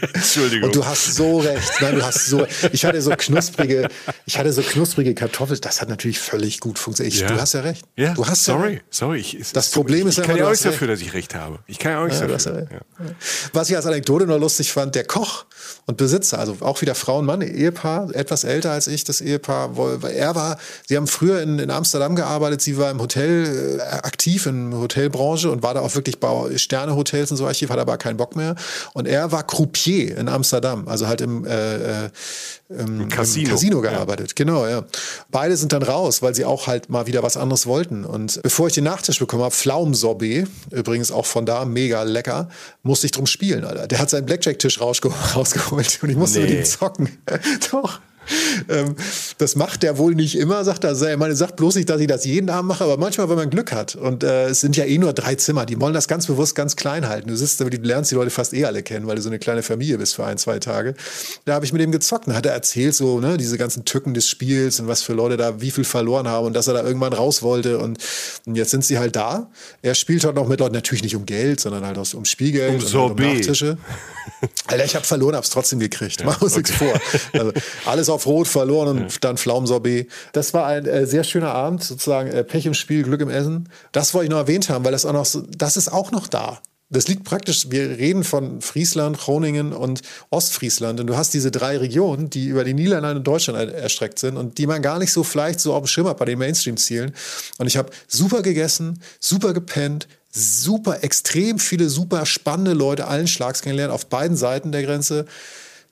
Entschuldigung. Und du hast so recht. Nein, du hast so. Ich hatte so knusprige, ich hatte so knusprige Kartoffeln. Das hat natürlich völlig gut funktioniert. Ich, ja. Du hast ja recht. Ja. Du hast sorry, ja sorry. Ich, das Problem ich, ist ich kann ja auch nichts dafür, dass ich recht habe. Ich kann ja auch nichts ja, dafür. Was ich als Anekdote noch lustig fand: Der Koch und Besitzer, also auch wieder Frau und Mann, Ehepaar, etwas älter als ich, das Ehepaar. Er war, sie haben früher in, in Amsterdam gearbeitet. Sie war im Hotel äh, aktiv in der Hotelbranche und war da auch wirklich bei Sternehotels und so archiv, hat aber keinen Bock mehr. Und er war Croupier Routier in Amsterdam, also halt im, äh, äh, im, Casino. im Casino gearbeitet. Ja. Genau, ja. Beide sind dann raus, weil sie auch halt mal wieder was anderes wollten. Und bevor ich den Nachtisch bekommen habe, Pflaumensorbet, übrigens auch von da, mega lecker, musste ich drum spielen, Alter. Der hat seinen Blackjack-Tisch rausgeholt und ich musste nee. mit ihm zocken. Doch. Ähm, das macht der wohl nicht immer, sagt er. Er meine, sagt bloß nicht, dass ich das jeden Abend mache, aber manchmal, wenn man Glück hat. Und äh, es sind ja eh nur drei Zimmer. Die wollen das ganz bewusst ganz klein halten. Du sitzt, du lernst die Leute fast eh alle kennen, weil du so eine kleine Familie bist für ein, zwei Tage. Da habe ich mit ihm gezockt und hat er erzählt, so, ne, diese ganzen Tücken des Spiels und was für Leute da wie viel verloren haben und dass er da irgendwann raus wollte. Und, und jetzt sind sie halt da. Er spielt halt noch mit Leuten, natürlich nicht um Geld, sondern halt aus, um Spielgeld um und halt um Nachtische. Alter, ich habe verloren, hab's trotzdem gekriegt. Ja, Mach uns okay. nichts vor. Also, alles auf Rot verloren und ja. dann Pflaumensorbet. Das war ein äh, sehr schöner Abend, sozusagen äh, Pech im Spiel, Glück im Essen. Das wollte ich noch erwähnt haben, weil das auch noch so, das ist auch noch da. Das liegt praktisch, wir reden von Friesland, Groningen und Ostfriesland. Und du hast diese drei Regionen, die über die Niederlande und Deutschland erstreckt sind und die man gar nicht so vielleicht so auf dem Schirm hat bei den Mainstream-Zielen. Und ich habe super gegessen, super gepennt, super, extrem viele super spannende Leute allen Schlags kennengelernt, auf beiden Seiten der Grenze.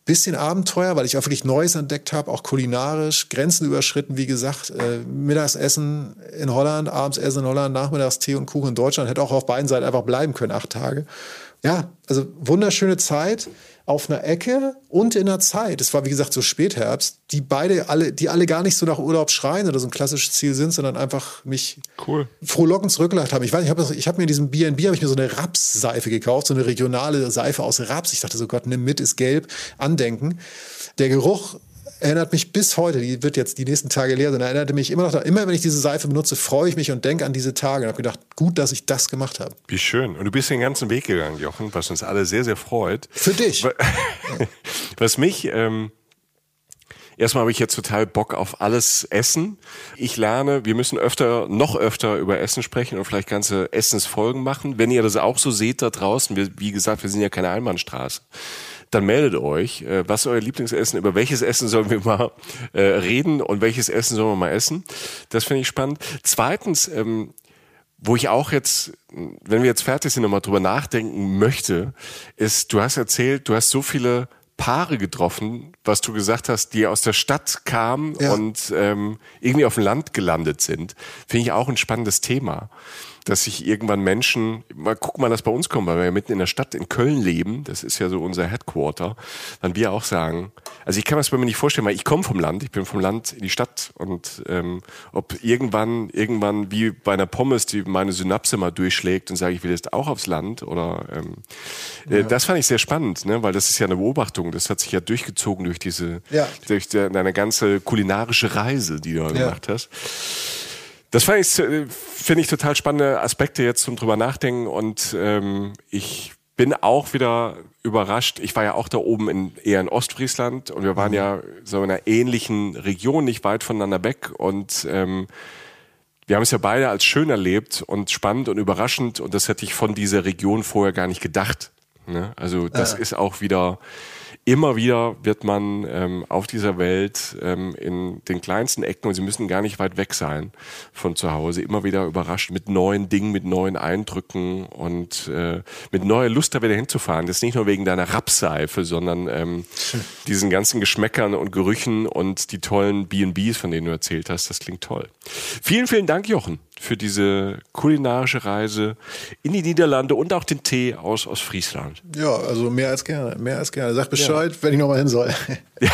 Bisschen Abenteuer, weil ich auch wirklich Neues entdeckt habe, auch kulinarisch, Grenzen überschritten, wie gesagt. Äh, Mittagsessen in Holland, abends Essen in Holland, nachmittags Tee und Kuchen in Deutschland. Hätte auch auf beiden Seiten einfach bleiben können, acht Tage. Ja, also wunderschöne Zeit auf einer Ecke und in der Zeit. Es war wie gesagt so Spätherbst, die beide alle, die alle gar nicht so nach Urlaub schreien oder so ein klassisches Ziel sind, sondern einfach mich cool. frohlockend zurückgelacht haben. Ich weiß, ich habe ich hab mir in diesem B&B habe ich mir so eine Rapsseife gekauft, so eine regionale Seife aus Raps. Ich dachte so Gott, nimm mit, ist gelb, andenken. Der Geruch erinnert mich bis heute, die wird jetzt die nächsten Tage leer sein, erinnerte mich immer noch, immer wenn ich diese Seife benutze, freue ich mich und denke an diese Tage und habe gedacht, gut, dass ich das gemacht habe. Wie schön. Und du bist den ganzen Weg gegangen, Jochen, was uns alle sehr, sehr freut. Für dich. Was mich, ähm, Erstmal habe ich jetzt total Bock auf alles Essen. Ich lerne, wir müssen öfter, noch öfter über Essen sprechen und vielleicht ganze Essensfolgen machen. Wenn ihr das auch so seht da draußen, wir, wie gesagt, wir sind ja keine Einbahnstraße dann meldet euch. Äh, was ist euer Lieblingsessen? Über welches Essen sollen wir mal äh, reden und welches Essen sollen wir mal essen? Das finde ich spannend. Zweitens, ähm, wo ich auch jetzt, wenn wir jetzt fertig sind, nochmal drüber nachdenken möchte, ist, du hast erzählt, du hast so viele Paare getroffen, was du gesagt hast, die aus der Stadt kamen ja. und ähm, irgendwie auf dem Land gelandet sind. Finde ich auch ein spannendes Thema dass sich irgendwann Menschen, mal gucken mal, das bei uns kommt, weil wir ja mitten in der Stadt in Köln leben, das ist ja so unser Headquarter, dann wir auch sagen, also ich kann mir das bei mir nicht vorstellen, weil ich komme vom Land, ich bin vom Land in die Stadt und ähm, ob irgendwann, irgendwann wie bei einer Pommes, die meine Synapse mal durchschlägt und sage, ich will jetzt auch aufs Land oder ähm, äh, ja. das fand ich sehr spannend, ne? weil das ist ja eine Beobachtung, das hat sich ja durchgezogen durch diese, ja. durch deine ganze kulinarische Reise, die du ja. gemacht hast. Das fand ich, äh, finde ich total spannende Aspekte jetzt zum drüber nachdenken und ähm, ich bin auch wieder überrascht. Ich war ja auch da oben in, eher in Ostfriesland und wir waren mhm. ja so in einer ähnlichen Region, nicht weit voneinander weg und ähm, wir haben es ja beide als schön erlebt und spannend und überraschend und das hätte ich von dieser Region vorher gar nicht gedacht. Ne? Also das ja. ist auch wieder immer wieder wird man ähm, auf dieser Welt ähm, in den kleinsten Ecken, und sie müssen gar nicht weit weg sein von zu Hause, immer wieder überrascht mit neuen Dingen, mit neuen Eindrücken und äh, mit neuer Lust da wieder hinzufahren. Das ist nicht nur wegen deiner Rapseife, sondern ähm, diesen ganzen Geschmäckern und Gerüchen und die tollen B&Bs, von denen du erzählt hast. Das klingt toll. Vielen, vielen Dank, Jochen für diese kulinarische Reise in die Niederlande und auch den Tee aus, aus Friesland. Ja, also mehr als gerne, mehr als gerne. Sag Bescheid, ja. wenn ich nochmal hin soll.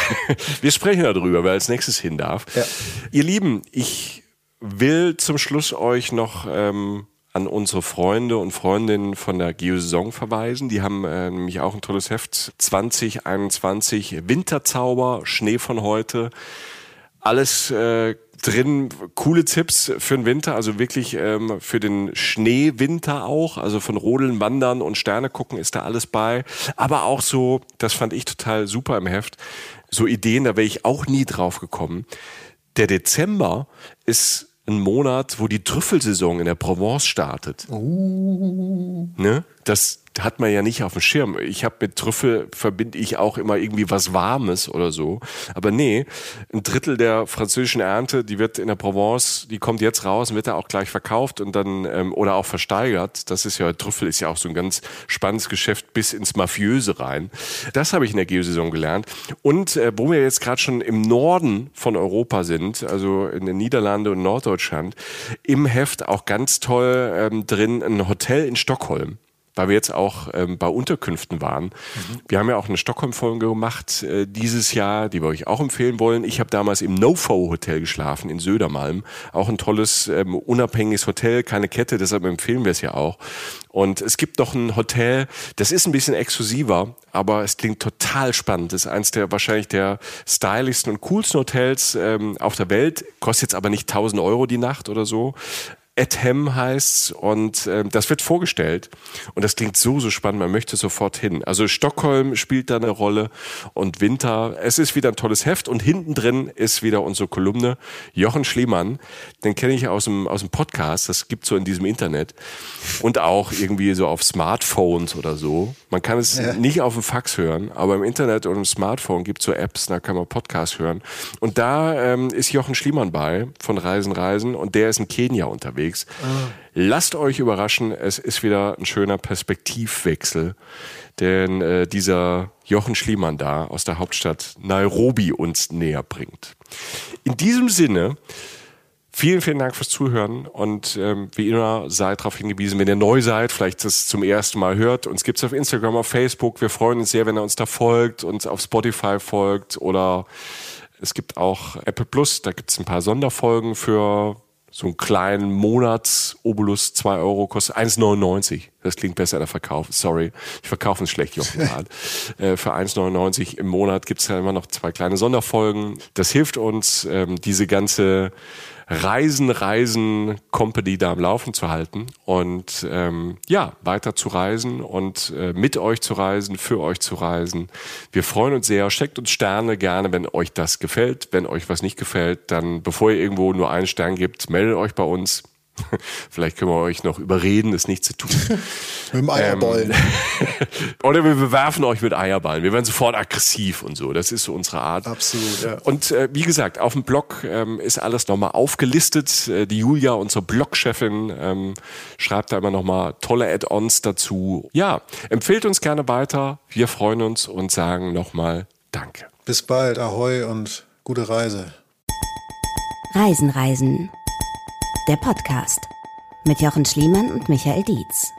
Wir sprechen darüber, wer als nächstes hin darf. Ja. Ihr Lieben, ich will zum Schluss euch noch ähm, an unsere Freunde und Freundinnen von der Geosaison verweisen. Die haben äh, nämlich auch ein tolles Heft 2021 Winterzauber, Schnee von heute. Alles äh, drin coole Tipps für den Winter, also wirklich ähm, für den Schneewinter auch, also von Rodeln, Wandern und Sterne gucken ist da alles bei. Aber auch so, das fand ich total super im Heft, so Ideen, da wäre ich auch nie drauf gekommen. Der Dezember ist ein Monat, wo die Trüffelsaison in der Provence startet. Uh. Ne? Das hat man ja nicht auf dem Schirm. Ich habe mit Trüffel verbinde ich auch immer irgendwie was Warmes oder so. Aber nee, ein Drittel der französischen Ernte, die wird in der Provence, die kommt jetzt raus und wird da auch gleich verkauft und dann ähm, oder auch versteigert. Das ist ja Trüffel ist ja auch so ein ganz spannendes Geschäft bis ins Mafiöse rein. Das habe ich in der Geosaison gelernt. Und äh, wo wir jetzt gerade schon im Norden von Europa sind, also in den Niederlande und Norddeutschland, im Heft auch ganz toll ähm, drin ein Hotel in Stockholm weil wir jetzt auch ähm, bei Unterkünften waren. Mhm. Wir haben ja auch eine Stockholm-Folge gemacht äh, dieses Jahr, die wir euch auch empfehlen wollen. Ich habe damals im NoFo-Hotel geschlafen in Södermalm. Auch ein tolles, ähm, unabhängiges Hotel, keine Kette, deshalb empfehlen wir es ja auch. Und es gibt noch ein Hotel, das ist ein bisschen exklusiver, aber es klingt total spannend. Das ist eins der wahrscheinlich der stylischsten und coolsten Hotels ähm, auf der Welt. Kostet jetzt aber nicht 1000 Euro die Nacht oder so. Ethem heißt's und äh, das wird vorgestellt und das klingt so so spannend, man möchte sofort hin. Also Stockholm spielt da eine Rolle und Winter. Es ist wieder ein tolles Heft und hinten drin ist wieder unsere Kolumne Jochen Schliemann, den kenne ich aus dem aus dem Podcast, das gibt's so in diesem Internet und auch irgendwie so auf Smartphones oder so. Man kann es ja. nicht auf dem Fax hören, aber im Internet und im Smartphone gibt's so Apps, da kann man Podcast hören und da ähm, ist Jochen Schliemann bei von Reisen Reisen und der ist in Kenia unterwegs unterwegs. Ah. Lasst euch überraschen, es ist wieder ein schöner Perspektivwechsel, den äh, dieser Jochen Schliemann da aus der Hauptstadt Nairobi uns näher bringt. In diesem Sinne, Vielen, vielen Dank fürs Zuhören und ähm, wie immer seid darauf hingewiesen, wenn ihr neu seid, vielleicht das zum ersten Mal hört. Uns gibt's auf Instagram, auf Facebook. Wir freuen uns sehr, wenn ihr uns da folgt, uns auf Spotify folgt oder es gibt auch Apple Plus, da gibt's ein paar Sonderfolgen für so einen kleinen Monats-Obolus, 2 Euro, kostet 1,99. Das klingt besser, der Verkauf. Sorry, ich verkaufe es schlecht, Jochen. äh, für 1,99 im Monat gibt's ja immer noch zwei kleine Sonderfolgen. Das hilft uns, ähm, diese ganze Reisen, Reisen, Company da am Laufen zu halten und ähm, ja, weiter zu reisen und äh, mit euch zu reisen, für euch zu reisen. Wir freuen uns sehr. Steckt uns Sterne gerne, wenn euch das gefällt. Wenn euch was nicht gefällt, dann bevor ihr irgendwo nur einen Stern gibt, meldet euch bei uns. Vielleicht können wir euch noch überreden, es nicht zu tun. mit dem Eierballen. Ähm, oder wir bewerfen euch mit Eierballen. Wir werden sofort aggressiv und so. Das ist so unsere Art. Absolut, ja. Und äh, wie gesagt, auf dem Blog ähm, ist alles nochmal aufgelistet. Äh, die Julia, unsere Blogchefin, ähm, schreibt da immer nochmal tolle Add-ons dazu. Ja, empfehlt uns gerne weiter. Wir freuen uns und sagen nochmal Danke. Bis bald, Ahoi und gute Reise. Reisen, Reisen der Podcast mit Jochen Schliemann und Michael Dietz.